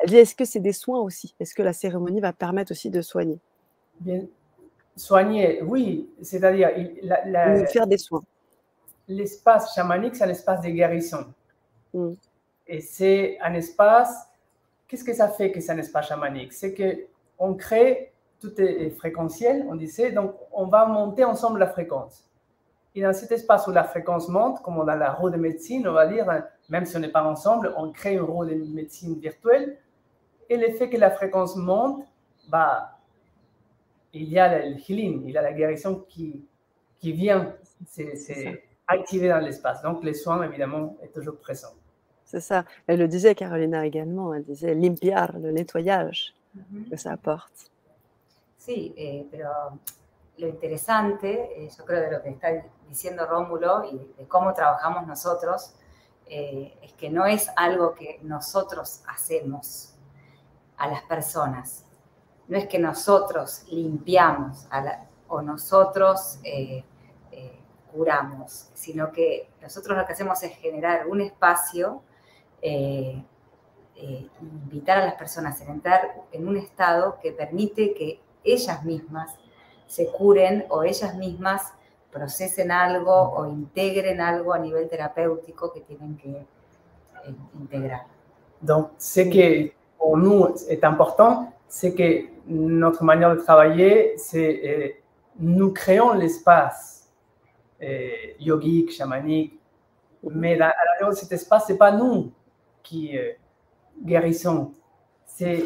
S1: Elle dit est-ce que c'est des soins aussi? Est-ce que la cérémonie va permettre aussi de soigner?
S2: Bien, soigner, oui, c'est-à-dire la- la-
S1: faire des soins
S2: l'espace chamanique, c'est un espace de guérison.
S1: Mm.
S2: Et c'est un espace, qu'est-ce que ça fait que c'est un espace chamanique? C'est que on crée, tout est fréquentiel, on disait, donc on va monter ensemble la fréquence. Et dans cet espace où la fréquence monte, comme dans la roue de médecine, on va dire, hein, même si on n'est pas ensemble, on crée une roue de médecine virtuelle. Et le fait que la fréquence monte, bah, il y a le healing, il y a la guérison qui, qui vient. C'est activé dans l'espace. Donc, les soins, évidemment, est toujours présent.
S1: C'est ça. Elle le disait, Carolina également. Elle disait limpiar, le nettoyage
S3: Ujú.
S1: que ça apporte.
S3: Sí, eh, pero lo interesante, eh, yo creo, de lo que está diciendo Rómulo y de cómo trabajamos nosotros, eh, es que no es algo que nosotros hacemos a las personas. No es que nosotros limpiamos a la- o nosotros eh, curamos, sino que nosotros lo que hacemos es generar un espacio, eh, eh, invitar a las personas a entrar en un estado que permite que ellas mismas se curen o ellas mismas procesen algo o integren algo a nivel terapéutico que tienen que eh, integrar.
S2: Donc, ce qui pour nous est important, que notre manière de travailler, c'est euh, nous créons l'espace euh, yogique, chamanique, mais l'intérieur de cet espace, ce n'est pas nous qui euh, guérissons, c'est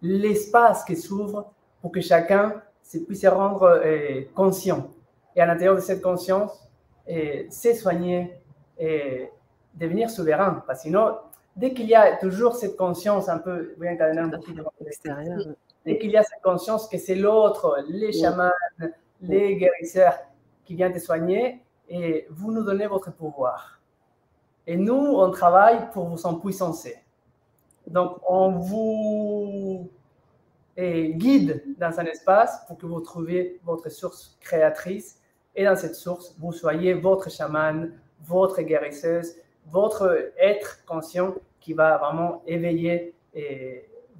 S2: l'espace qui s'ouvre pour que chacun se puisse se rendre euh, conscient. Et à l'intérieur de cette conscience, euh, se soigner et devenir souverain. Parce que sinon, dès qu'il y a toujours cette conscience un peu, encadenar un
S1: Extérieur.
S2: dès qu'il y a cette conscience que c'est l'autre, les chamans, les guérisseurs qui viennent te soigner, et vous nous donnez votre pouvoir. Et nous, on travaille pour vous empuissancer. Donc, on vous guide dans un espace pour que vous trouviez votre source créatrice. Et dans cette source, vous soyez votre chaman, votre guérisseuse, votre être conscient qui va vraiment éveiller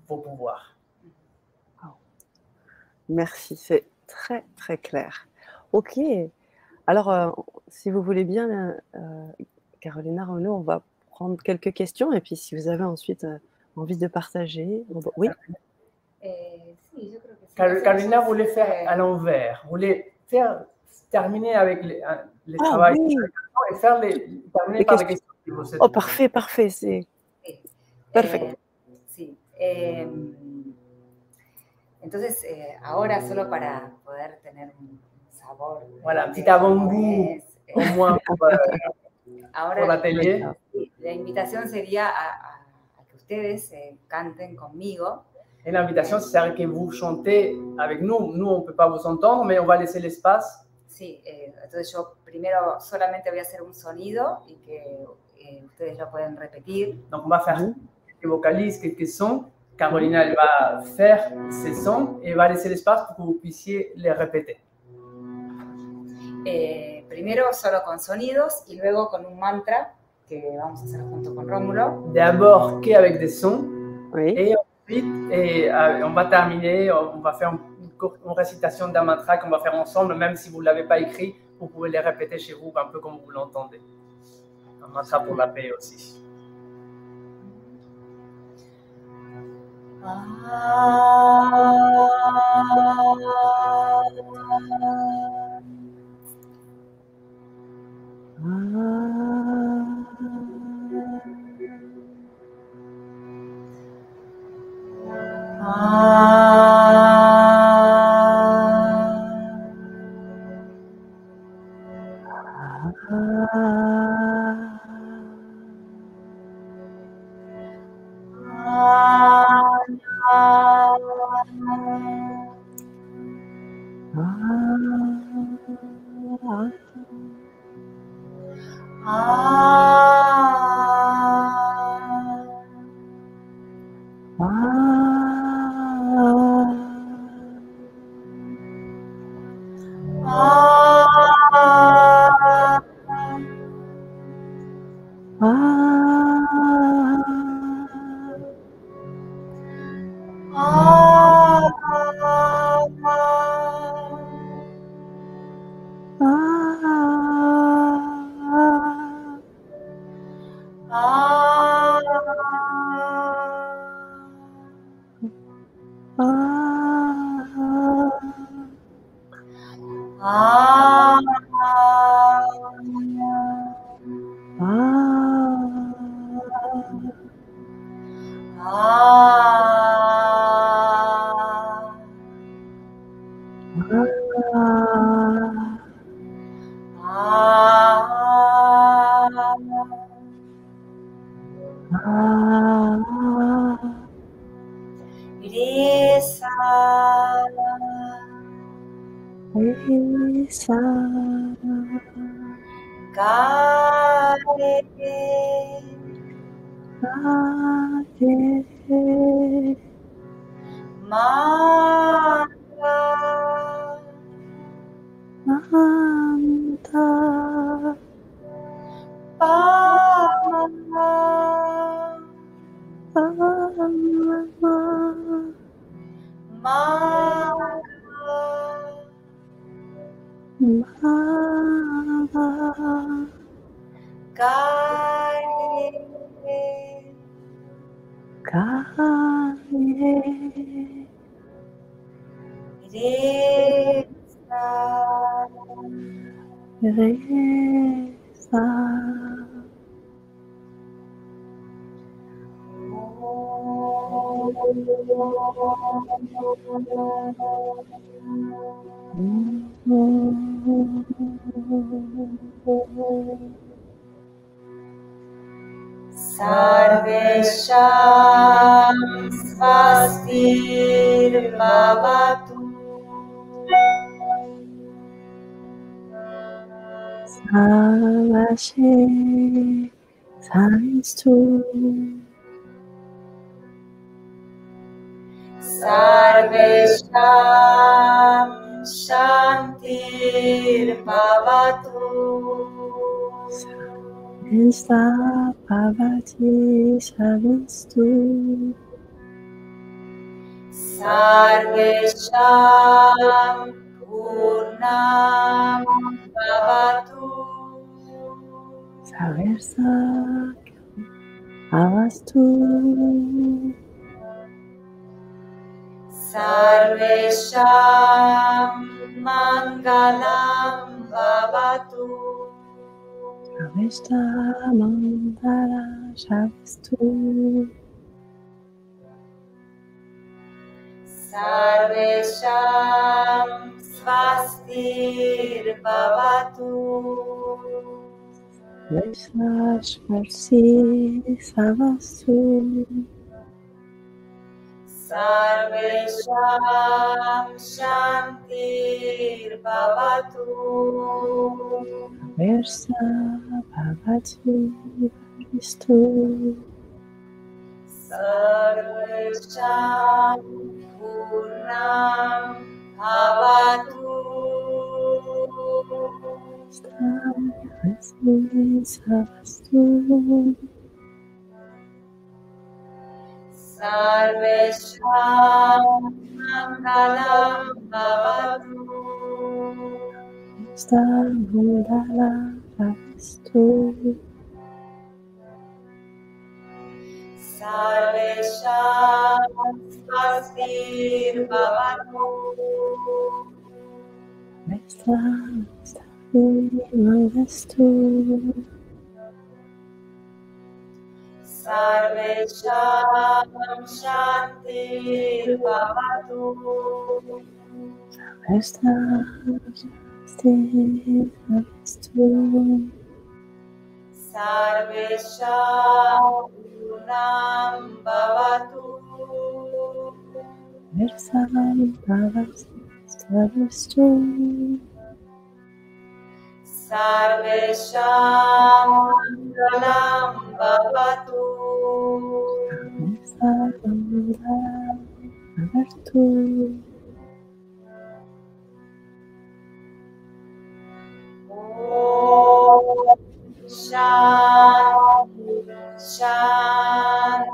S2: vos pouvoirs.
S1: Merci, c'est très très clair. Ok. Alors, euh, si vous voulez bien, euh, Carolina Renaud, on va prendre quelques questions et puis si vous avez ensuite euh, envie de partager, on va- oui.
S2: Car-
S3: Hacemos
S2: Carolina voulait faire à l'envers, voulait faire terminer avec les, les
S1: Ah
S2: travail
S1: oui.
S2: et faire les, terminer
S1: Les
S2: par les questions. que vous
S1: Oh, parfait, parfait. C'est. Perfecto.
S3: Eh, entonces, eh, ahora solo para poder tener un sabor.
S2: Voilà, un petit avant-goût, au moins pour,
S3: ahora
S2: l'atelier.
S3: sí, la invitación sería a, a- a que ustedes eh, canten conmigo.
S2: Et l'invitation, c'est que vous chantez avec nous. Nous, on ne peut pas vous entendre, mais on va laisser l'espace.
S3: Sí, eh, entonces yo primero solamente voy a hacer un sonido y que eh, ustedes lo pueden repetir.
S2: Donc, on va faire quelques vocalises, quelques sons. Carolina, elle va faire ces sons et va laisser l'espace pour que vous puissiez les répéter.
S6: Eh, primero solo con sonidos y luego con un mantra que vamos a hacer junto con Rómulo.
S2: D'abord qu'avec des sons,
S1: Oui.
S2: et ensuite, et, euh, on va terminer, on va faire une, courte- une récitation d'un mantra qu'on va faire ensemble, même si vous ne l'avez pas écrit, vous pouvez les répéter chez vous un peu comme vous l'entendez. Un mantra pour la paix aussi.
S3: 啊。Nirmavatu.
S1: Insta Bhavati Shavistu.
S3: Sarvesham Purnam Bhavatu. Saversak mangalam bhavatu.
S1: Savesta Mandala Shavistu
S3: Sarvesham svastir bhavatu.
S1: Veslash Mercy Savastu
S3: सर्वेषां शान्तिर्भवतु
S1: Versa भवति विस्तु
S3: सर्वेषां पूर्णां भवतु Stam, Stam, Stam, Stam,
S5: Sarvesham Mangalam Bhavatu Sarvesham Swastir Bhavatu Sarvesham Shantir Bhavatu सर्वेषां शान्तिर्भवतु सर्वेषां गुणां भवतु सर्वेषां भवस्तु सर्वेषां मङ्गलं भवतु Shanti, shanti,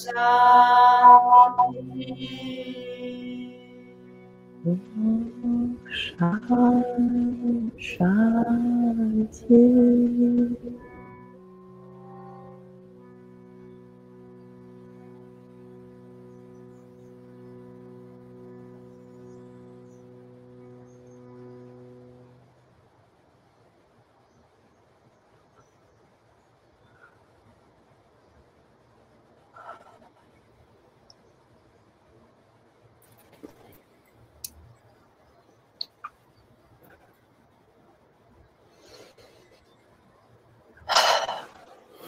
S1: shanti. 山山间。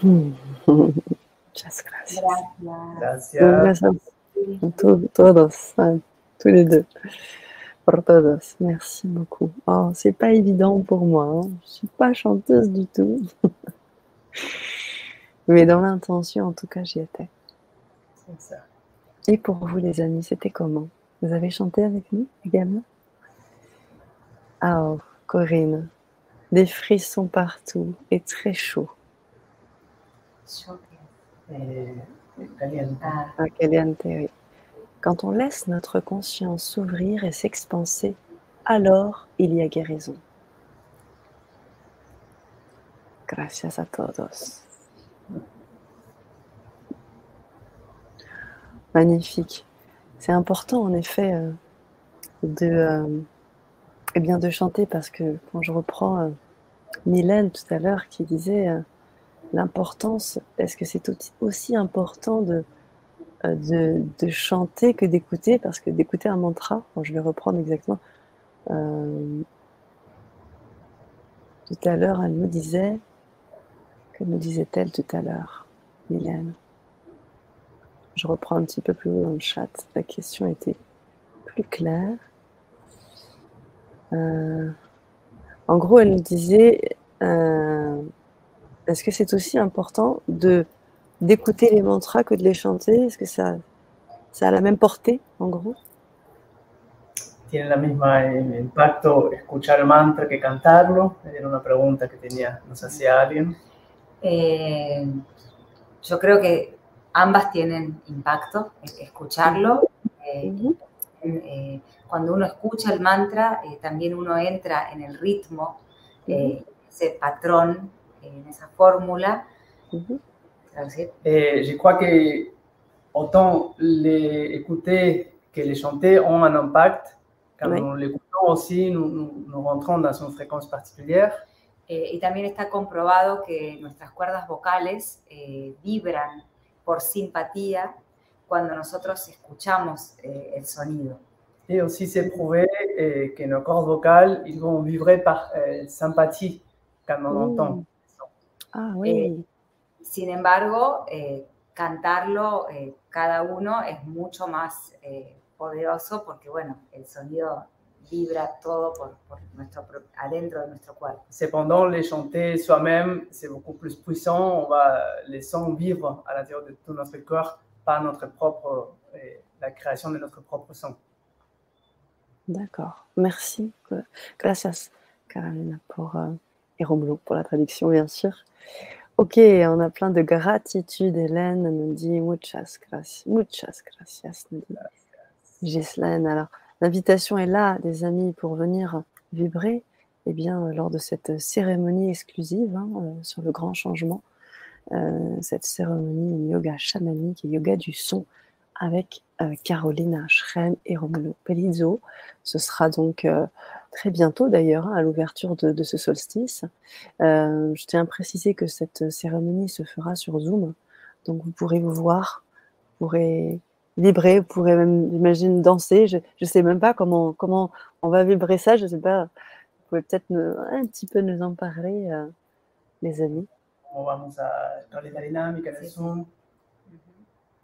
S1: Muchas gracias.
S3: Gracias.
S2: Gracias.
S1: Gracias. To- Todos, ouais, tous les deux. Pour todos. Merci beaucoup. Oh, c'est pas évident pour moi. hein. Je suis pas chanteuse du tout. Mais dans l'intention, en tout cas, j'y étais.
S2: Ça.
S1: Et pour vous, les amis, c'était comment? Vous avez chanté avec nous également? Ah, oh, Corinne, des frissons partout et très chaud.
S3: Ah.
S1: Quand on laisse notre conscience s'ouvrir et s'expanser, alors il y a guérison. Gracias a todos. Magnifique. C'est important en effet euh, de, euh, eh bien, de chanter parce que quand je reprends euh, Mylène tout à l'heure qui disait l'importance, est-ce que c'est aussi- important de, euh, de, chanter que d'écouter? Parce que d'écouter un mantra, je vais reprendre exactement. euh, tout à l'heure, elle nous disait, que nous disait-elle tout à l'heure, Mylène? Je reprends un petit peu plus haut dans le chat. La question était plus claire. Euh, en gros, elle nous disait, est-ce que c'est aussi important de d'écouter les mantras que de les chanter Est-ce que ça, ça a la même portée, en gros
S2: ¿Tiene la misma eh, impacto escuchar el mantra que cantarlo? Era una pregunta que tenía, nos hacía alguien.
S3: eh, yo creo que ambas tienen impacto, es- escucharlo. eh,
S1: Mhm.
S3: eh, cuando uno escucha el mantra, eh, también uno entra en el ritmo, eh, ese patrón, eh, en esa fórmula.
S2: Et je crois que autant les écouter que les chanter ont un impact. Quand
S1: Oui.
S2: nous l'écoutons aussi, nous, nous, nous rentrons dans une fréquence particulière.
S3: Eh, y también está comprobado que nuestras cuerdas vocales eh, vibran por simpatía cuando nosotros escuchamos eh, el sonido.
S2: Et aussi, c'est prouvé eh, que nos cordes vocales, ils vont vibrer par eh, sympathie quand on
S1: Mm.
S2: entend.
S1: Ah oui.
S3: Sin embargo, eh, cantarlo eh, cada uno es mucho más eh, poderoso porque, bueno, el sonido vibra todo por, por nuestro, adentro de nuestro cuerpo.
S2: Cependant, les chanter soi-même, c'est beaucoup plus puissant. On va les sons vivre à l'intérieur de tout notre corps par notre propre, eh, la création de notre propre son.
S1: D'accord. Merci. Gracias. Carolina, pour, euh, et Romulo pour la traduction, bien sûr. Ok, on a plein de gratitude. Hélène nous dit muchas gracias. Muchas gracias, nous dit Ghislaine. Alors, l'invitation est là, des amis, pour venir vibrer eh bien, lors de cette cérémonie exclusive hein, euh, sur le grand changement. Euh, cette cérémonie yoga chamanique et yoga du son avec euh, Carolina Schren et Romulo Pelizzo. Ce sera donc euh, très bientôt d'ailleurs, hein, à l'ouverture de, de, ce solstice. Euh, je tiens à préciser que cette cérémonie se fera sur Zoom, donc vous pourrez vous voir, vous pourrez vibrer, vous pourrez même, j'imagine, danser. Je ne sais même pas comment, comment on va vibrer ça, je ne sais pas. Vous pouvez peut-être un petit peu nous en parler, euh, les amis.
S2: On va dans les dynamiques, le son.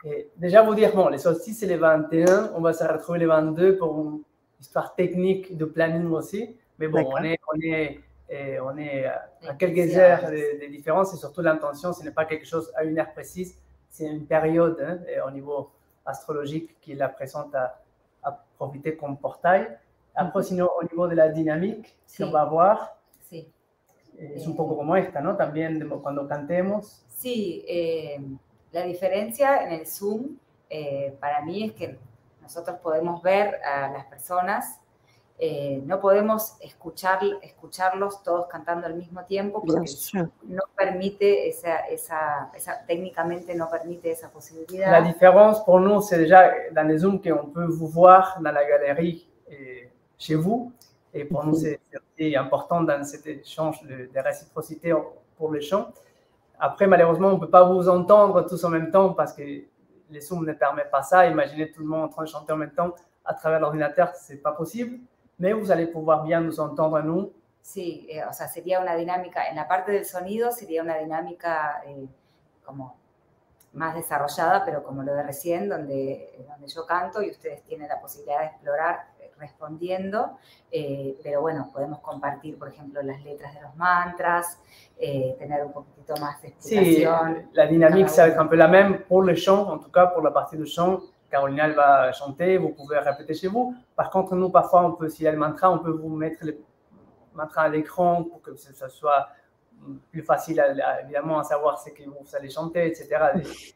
S2: Et déjà vous dire, bon, les solstices, c'est les 21, on va se retrouver les 22 pour une histoire technique de planning aussi. Mais bon, on est, on est, et on est à quelques heures de, de différence et surtout l'intention, ce n'est pas quelque chose à une heure précise, c'est une période hein, au niveau astrologique qui la présente à, à profiter comme portail. Après, sinon, au niveau de la dynamique, si on va voir,
S3: sí.
S2: es un poco como esta, ¿no? También cuando cantemos.
S3: Sí, eh, la diferencia en el Zoom eh, para mí es que nosotros podemos ver a las personas, eh, no podemos escuchar, escucharlos todos cantando al mismo tiempo porque no permite esa, esa, esa, técnicamente no permite esa posibilidad.
S2: La différence pour nous, c'est déjà dans les Zoom qu'on peut vous voir dans la galerie et chez vous. Et pour nous, c'est important dans cet échange de, de réciprocité pour les chants. Après, malheureusement, on ne peut pas vous entendre tous en même temps parce que les Zoom ne permettent pas ça. Imaginez tout le monde en train de chanter en même temps à travers l'ordinateur, ce n'est pas possible. Mais vous allez pouvoir bien nous entendre nous.
S3: Sí, eh, o sea, sería una dinámica, en la parte del sonido sería una dinámica eh, como más desarrollada, pero como lo de recién, donde, donde yo canto y ustedes tienen la posibilidad de explorar respondiendo, eh, pero bueno, podemos compartir, por ejemplo, las letras de los mantras, eh, tener un poquitito más de explicación.
S2: Sí, la dynamique, ça va être un peu la même pour le chant, en tout cas pour la partie de chant. Carolina, elle va chanter, vous pouvez répéter chez vous. Par contre, nous, parfois, on peut, s'il y a le mantra, on peut vous mettre le mantra à l'écran pour que ça soit plus facile, à, évidemment, à savoir ce que vous allez chanter, etc.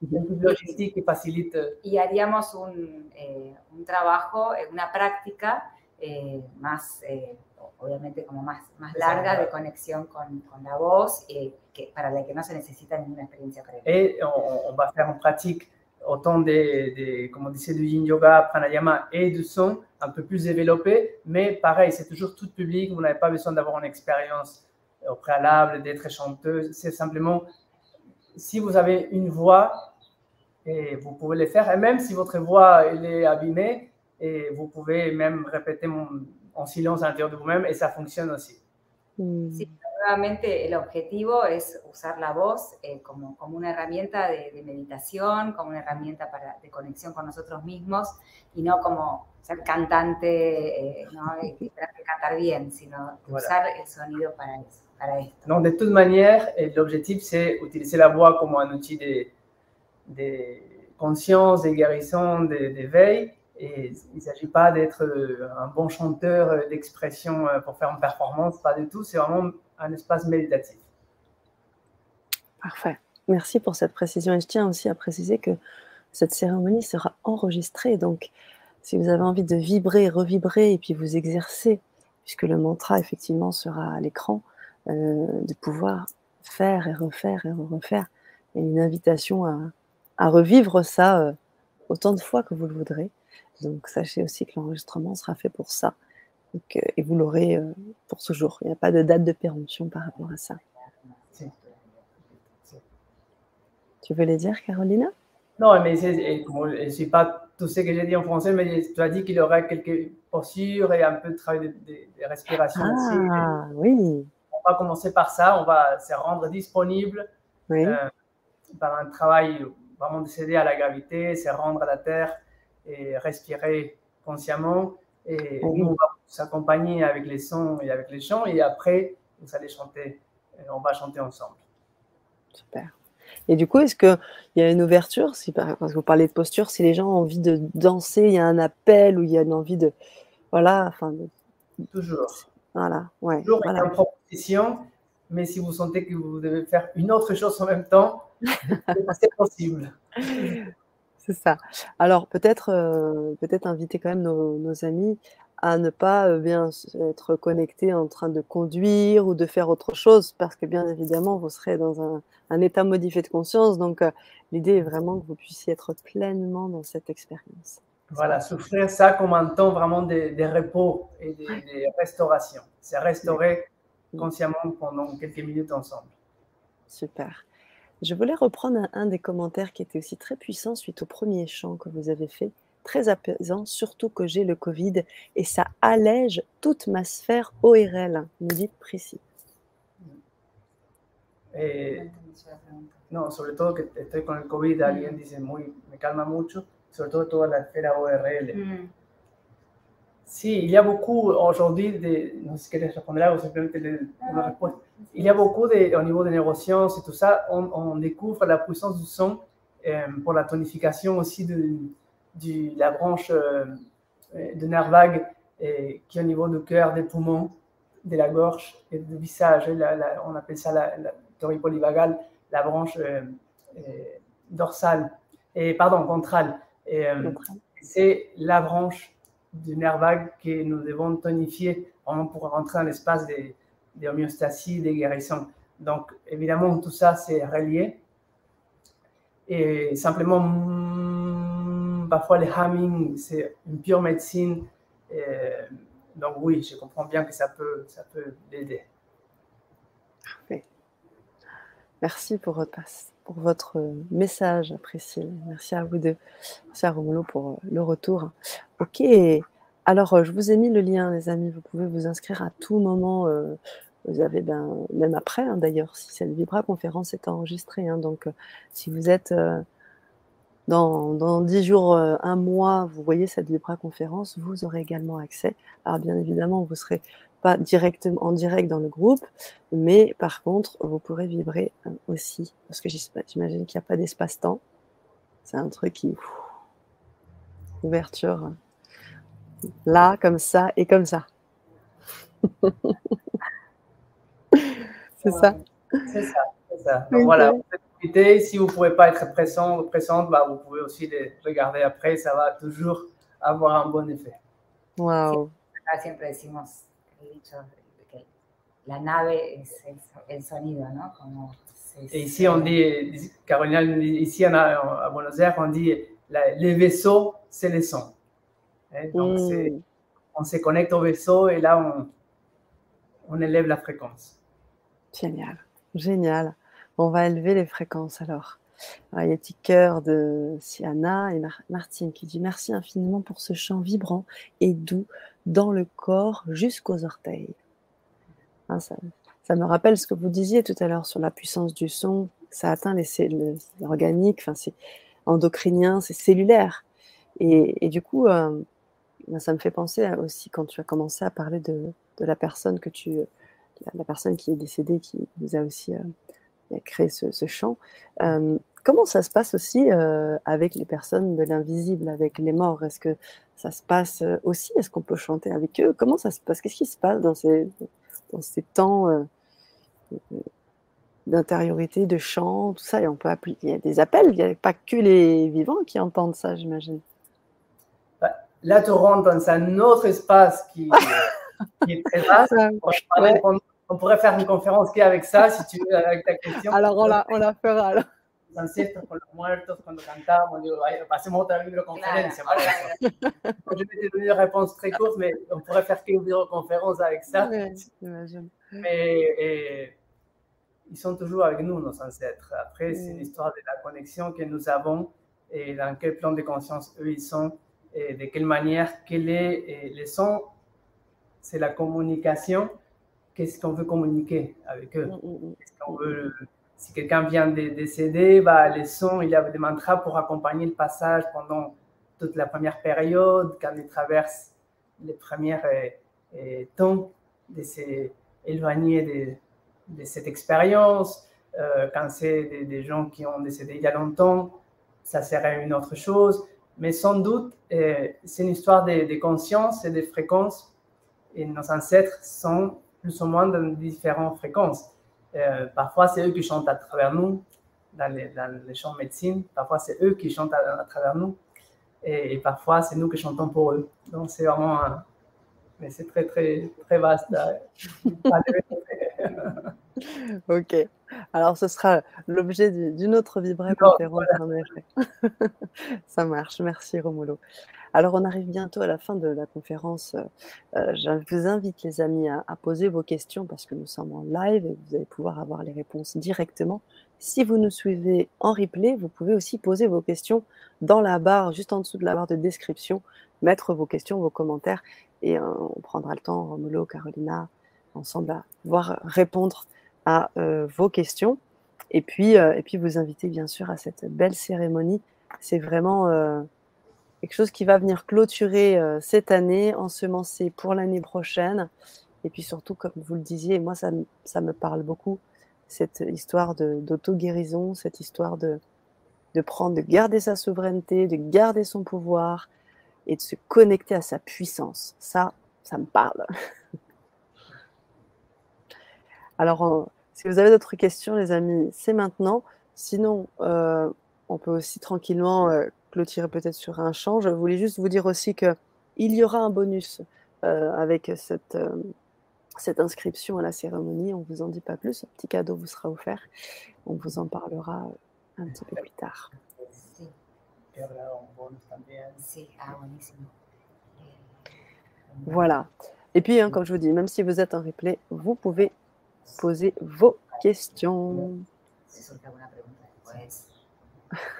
S2: Des logistique qui facilite.
S3: Y haríamos un, eh, un trabajo, una práctica eh, más, eh, obviamente, como más, más larga de conexión con, con la voz, eh, que, para la que no se necesita ninguna experiencia previa.
S2: Et on, on va faire en pratique autant des, des, comme on disait, du yin yoga, pranayama et du son un peu plus développé, mais pareil, c'est toujours tout public, vous n'avez pas besoin d'avoir une expérience au préalable, d'être chanteuse. C'est simplement, si vous avez une voix, et vous pouvez le faire. Et même si votre voix elle est abîmée, et vous pouvez même répéter mon, en silence à l'intérieur de vous-même, et ça fonctionne aussi.
S3: Mm. Sí, nuevamente el objetivo es usar la voz eh, como, como, una herramienta de, de, meditación, como una herramienta para, de conexión con nosotros mismos y no como ser cantante, eh, ¿no? y, y cantar bien, sino usar el sonido para eso.
S2: Non, de toute manière, l'objectif, c'est utiliser la voix comme un outil de, de conscience, de guérison, d'éveil. Et il ne s'agit pas d'être un bon chanteur d'expression pour faire une performance, pas du tout. C'est vraiment un espace méditatif.
S1: Parfait. Merci pour cette précision. Et je tiens aussi à préciser que cette cérémonie sera enregistrée. Donc, si vous avez envie de vibrer, revibrer et puis vous exercer, puisque le mantra, effectivement, sera à l'écran, euh, de pouvoir faire et refaire et refaire. Et une invitation à, à revivre ça euh, autant de fois que vous le voudrez. Donc sachez aussi que l'enregistrement sera fait pour ça. Donc, euh, et vous l'aurez pour toujours. Il n'y a pas de date de péremption par rapport à ça. Tu veux les dire, Carolina?
S2: Non, mais je ne sais pas tout ce que j'ai dit en français, mais tu as dit qu'il y aurait quelques postures et un peu de travail de, de, de respiration
S1: ah,
S2: aussi.
S1: Ah, oui
S2: va commencer par ça. On va se rendre disponible
S1: oui.
S2: euh, par un travail vraiment de s'aider à la gravité, se rendre à la terre et respirer consciemment. Et
S1: Oui.
S2: nous, on va s'accompagner avec les sons et avec les chants. Et après, vous allez chanter. Et on va chanter ensemble.
S1: Super. Et du coup, est-ce qu'il y a une ouverture si, par- Parce que vous parlez de posture, si les gens ont envie de danser, il y a un appel ou il y a une envie de. Voilà, enfin, de-
S2: Toujours.
S1: Voilà, ouais.
S2: Toujours
S1: voilà.
S2: en proposition, mais si vous sentez que vous devez faire une autre chose en même temps, c'est possible.
S1: C'est ça. Alors peut-être euh, peut-être inviter quand même nos, nos amis à ne pas euh, bien être connectés en train de conduire ou de faire autre chose, parce que bien évidemment, vous serez dans un, un état modifié de conscience. Donc euh, l'idée est vraiment que vous puissiez être pleinement dans cette expérience.
S2: Voilà, souffrir ça comme un temps vraiment de, de repos et de, de restauration. C'est restaurer consciemment pendant quelques minutes ensemble.
S1: Super. Je voulais reprendre un, un des commentaires qui était aussi très puissant suite au premier chant que vous avez fait, très apaisant, surtout que j'ai le Covid et ça allège toute ma sphère ORL, nous dit
S3: la pregunta.
S2: no, sobre todo que estoy con el COVID, alguien dice muy, me calma mucho, sobre todo toda la esfera ORL.
S3: Mm,
S2: Sí, il y a beaucoup aujourd'hui de. No sé si quieres responder algo, simplemente de, una respuesta. Il y a beaucoup de, au niveau des neurosciences et tout ça, on, on découvre la puissance du son euh, pour la tonification aussi de, la branche euh, de nerf vague et, qui est au niveau du cœur, des poumons, de la gorge et du visage. Et la- la- on appelle ça la, la théorie polyvagale, la branche euh, euh, dorsale, et pardon, ventrale. Et, euh, c'est la branche du nerf vague que nous devons tonifier vraiment pour rentrer dans l'espace de, de homéostasie, de guérison. Donc, évidemment, tout ça, c'est relié. Et simplement, mm, parfois, le humming, c'est une pure médecine. Donc, oui, je comprends bien que ça peut, ça peut l'aider.
S1: Merci pour votre, euh, message, Priscille. Merci à vous deux. Merci à Romulo pour euh, le retour. Ok. Alors, euh, je vous ai mis le lien, les amis. Vous pouvez vous inscrire à tout moment. vous avez, ben, même après, hein, d'ailleurs, si cette Vibra conférence est enregistrée. hein. donc, si vous êtes dans, dans 10 jours, un mois, vous voyez cette Vibra conférence, vous aurez également accès. Alors, bien évidemment, vous serez pas directement en direct dans le groupe, mais par contre, vous pourrez vibrer euh, aussi, parce que j'imagine qu'il n'y a pas d'espace-temps. C'est un truc qui... ouf, ouverture. euh, Là, comme ça, et comme ça. C'est ça
S2: C'est ça, c'est ça. Donc, voilà, vous pouvez profiter. Si vous ne pouvez pas être présent, présente, bah, vous pouvez aussi les regarder après. Ça va toujours avoir un bon effet.
S1: Waouh
S3: Acá siempre decimos dicho que la nave es el, el sonido, ¿no? Como se-
S2: Et ici, on dit, Carolina, ici on a- à Buenos Aires, on dit la- les vaisseaux, c'est les sons. Hein, Donc,
S1: Mm.
S2: on se connecte au vaisseau et là, on, on élève la fréquence.
S1: Génial, génial. On va élever les fréquences alors. Ah, Il y a un petit cœur de Siana et Mar- Martine qui dit merci infiniment pour ce chant vibrant et doux dans le corps jusqu'aux orteils. Ah, ça, me rappelle ce que vous disiez tout à l'heure sur la puissance du son. Ça atteint les cellules organiques, enfin c'est endocrinien, c'est cellulaire. Et, du coup, euh, ben, ça me fait penser aussi quand tu as commencé à parler de, la personne que tu, la, personne qui est décédée, qui vous a aussi euh, créé ce, ce chant. Euh, comment ça se passe aussi avec les personnes de l'invisible, avec les morts? Est-ce que ça se passe euh, aussi? Est-ce qu'on peut chanter avec eux? Comment ça se passe? Qu'est-ce qui se passe dans ces, dans ces temps euh, d'intériorité, de chant, tout ça? Et on peut appeler, il y a des appels, il n'y a pas que les vivants qui entendent ça, j'imagine.
S2: Là, tu rentres dans un autre espace qui, qui est très vaste. On pourrait, parler
S1: Ouais.
S2: pendant- on pourrait faire une conférence qu'avec ça, si tu veux, avec ta question.
S1: Alors on la, on la fera. alors.
S2: Los ancestros con los muertos, cuando cantamos, digo, vaya, pasemos otra videoconferencia.
S3: Claro,
S2: Voilà. Je vais te donner une réponse très courte, mais on pourrait faire qu'une vidéoconférence avec ça.
S1: Ouais.
S2: Mais et, ils sont toujours avec nous, nos ancêtres. Après, c'est
S1: Mm.
S2: l'histoire de la connexion que nous avons et dans quel plan de conscience eux ils sont et de quelle manière, quel est le son, c'est la communication. Qu'est-ce qu'on veut communiquer avec eux?
S1: Mm, mm, mm.
S2: Est-ce qu'on veut- Si quelqu'un vient de décéder, bah, les sons, il y avait des mantras pour accompagner le passage pendant toute la première période, quand il traverse les premiers temps de s'éloigner de, de cette expérience. Euh, quand c'est des, des gens qui ont décédé il y a longtemps, ça serait une autre chose. Mais sans doute, euh, c'est une histoire de, de conscience et de fréquence. et nos ancêtres sont plus ou moins dans différentes fréquences. Euh, parfois, c'est eux qui chantent à travers nous, dans les, dans les chants de médecine. Parfois, c'est eux qui chantent à, à travers nous. Et, et parfois, c'est nous qui chantons pour eux. Donc, c'est vraiment un, mais c'est très, très, très vaste.
S1: ok. Alors, ce sera l'objet d'une autre Vibra conférence, en effet. Ça marche. Merci, Romulo. Alors, on arrive bientôt à la fin de la conférence. Euh, je vous invite, les amis, à, poser vos questions parce que nous sommes en live et vous allez pouvoir avoir les réponses directement. Si vous nous suivez en replay, vous pouvez aussi poser vos questions dans la barre, juste en dessous de la barre de description, mettre vos questions, vos commentaires et euh, on prendra le temps, Romulo, Carolina, ensemble à pouvoir répondre à euh, vos questions. Et puis, euh, et puis vous inviter bien sûr à cette belle cérémonie. C'est vraiment euh, quelque chose qui va venir clôturer euh, cette année, ensemencer pour l'année prochaine. Et puis surtout, comme vous le disiez, moi ça, ça me parle beaucoup, cette histoire d'auto-guérison, cette histoire de, de prendre, de garder sa souveraineté, de garder son pouvoir et de se connecter à sa puissance. Ça, ça me parle. Alors, si vous avez d'autres questions, les amis, c'est maintenant. Sinon, euh, on peut aussi tranquillement euh, clôturer peut-être sur un chant. Je voulais juste vous dire aussi qu'il y aura un bonus euh, avec cette, cette inscription à la cérémonie. On ne vous en dit pas plus. Un petit cadeau vous sera offert. On vous en parlera un petit peu plus tard. Voilà. Et puis, hein, comme je vous dis, même si vous êtes en replay, vous pouvez poser vos questions.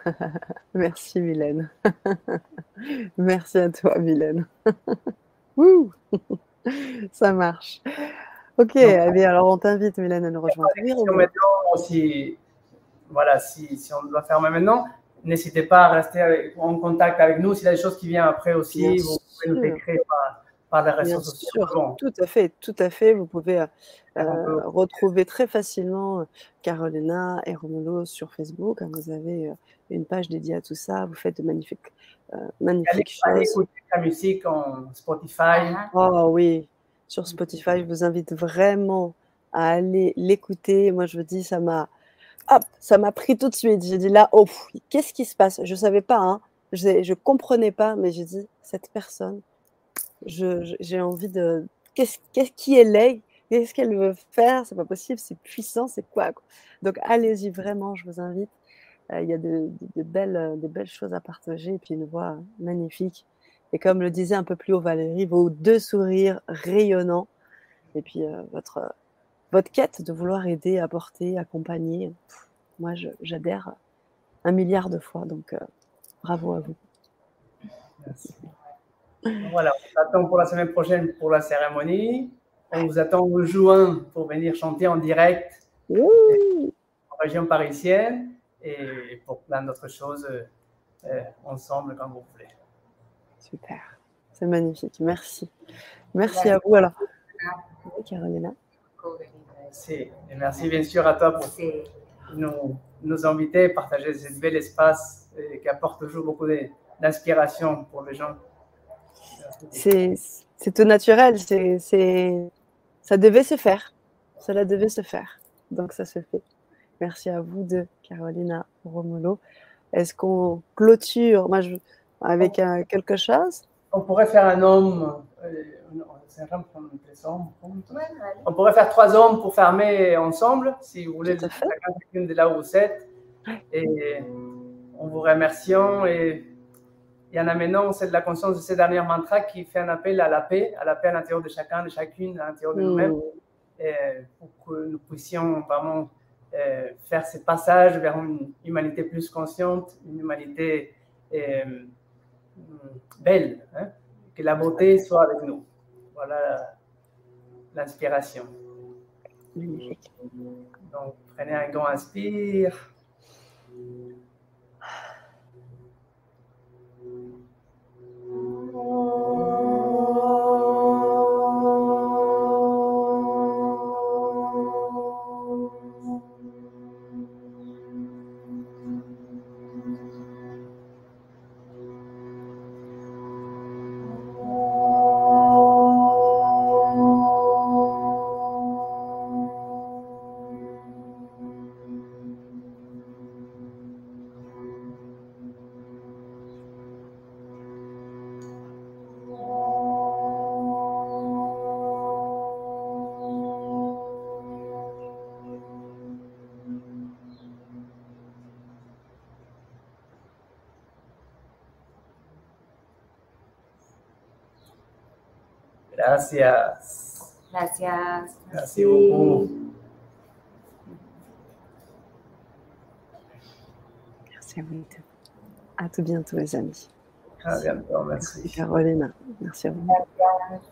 S1: Merci Mylène. Merci à toi Mylène. Ça marche. Ok, allez, alors on t'invite Mylène à nous rejoindre.
S2: Maintenant, si, voilà, si, si, on doit faire maintenant, n'hésitez pas à rester avec, en contact avec nous. S'il y a des choses qui viennent après aussi, Bien vous pouvez nous écrire par, par sociaux.
S1: Tout à fait, tout à fait. Vous pouvez euh, retrouver très facilement Carolina et Romulo sur Facebook. Vous avez une page dédiée à tout ça. Vous faites de magnifiques, euh, magnifiques
S2: Allez, choses. Écouter la musique en Spotify.
S1: Oh oui, sur Spotify, je vous invite vraiment à aller l'écouter. Moi, je vous dis, ça m'a, hop, ça m'a pris tout de suite. J'ai dit là, oh, qu'est-ce qui se passe? Je savais pas, hein. je, ne comprenais pas, mais j'ai dit cette personne, j'ai envie de, qu'est-ce, qui est là Qu'est-ce qu'elle veut faire? C'est pas possible, c'est puissant, c'est quoi, Donc allez-y vraiment, je vous invite. Euh, il y a de, belles, de belles choses à partager et puis une voix magnifique. Et comme le disait un peu plus haut Valérie, vos deux sourires rayonnants et puis euh, votre, votre quête de vouloir aider, apporter, accompagner. Moi, j'adhère un milliard de fois, donc euh, bravo à vous.
S2: Merci. Voilà, on attend pour la semaine prochaine pour la cérémonie. On vous attend en juin pour venir chanter en direct en région parisienne et pour plein d'autres choses euh, ensemble quand vous voulez.
S1: Super, c'est magnifique. Merci. Merci à vous. Alors, Carolina?
S2: Merci. Et merci bien sûr à toi pour nous, nous inviter et partager ce bel espace euh, qui apporte toujours beaucoup d'inspiration pour les gens.
S1: C'est tout naturel. C'est ça devait se faire. Cela devait se faire. Donc ça se fait. Merci à vous deux, Carolina Romulo. Est-ce qu'on clôture? Moi, je, avec un, quelque chose?
S2: On pourrait faire un homme. Euh, on pourrait faire trois hommes pour fermer ensemble, si vous voulez, chacune de là où vous êtes. Et en vous remerciant et et en amenant c'est de la conscience de ces derniers mantras qui fait un appel à la paix, à la paix à l'intérieur de chacun, de chacune, à l'intérieur de nous-mêmes, mmh. pour que nous puissions vraiment euh, faire ce passage vers une humanité plus consciente, une humanité euh, belle, hein, que la beauté soit avec nous. Voilà l'inspiration. Donc, prenez un grand inspire. Gracias.
S3: Gracias.
S2: Merci beaucoup.
S1: Merci à vous. À tout bientôt, les amis.
S2: À bientôt. Merci.
S1: Merci, Caroline. Merci à vous.
S3: Gracias.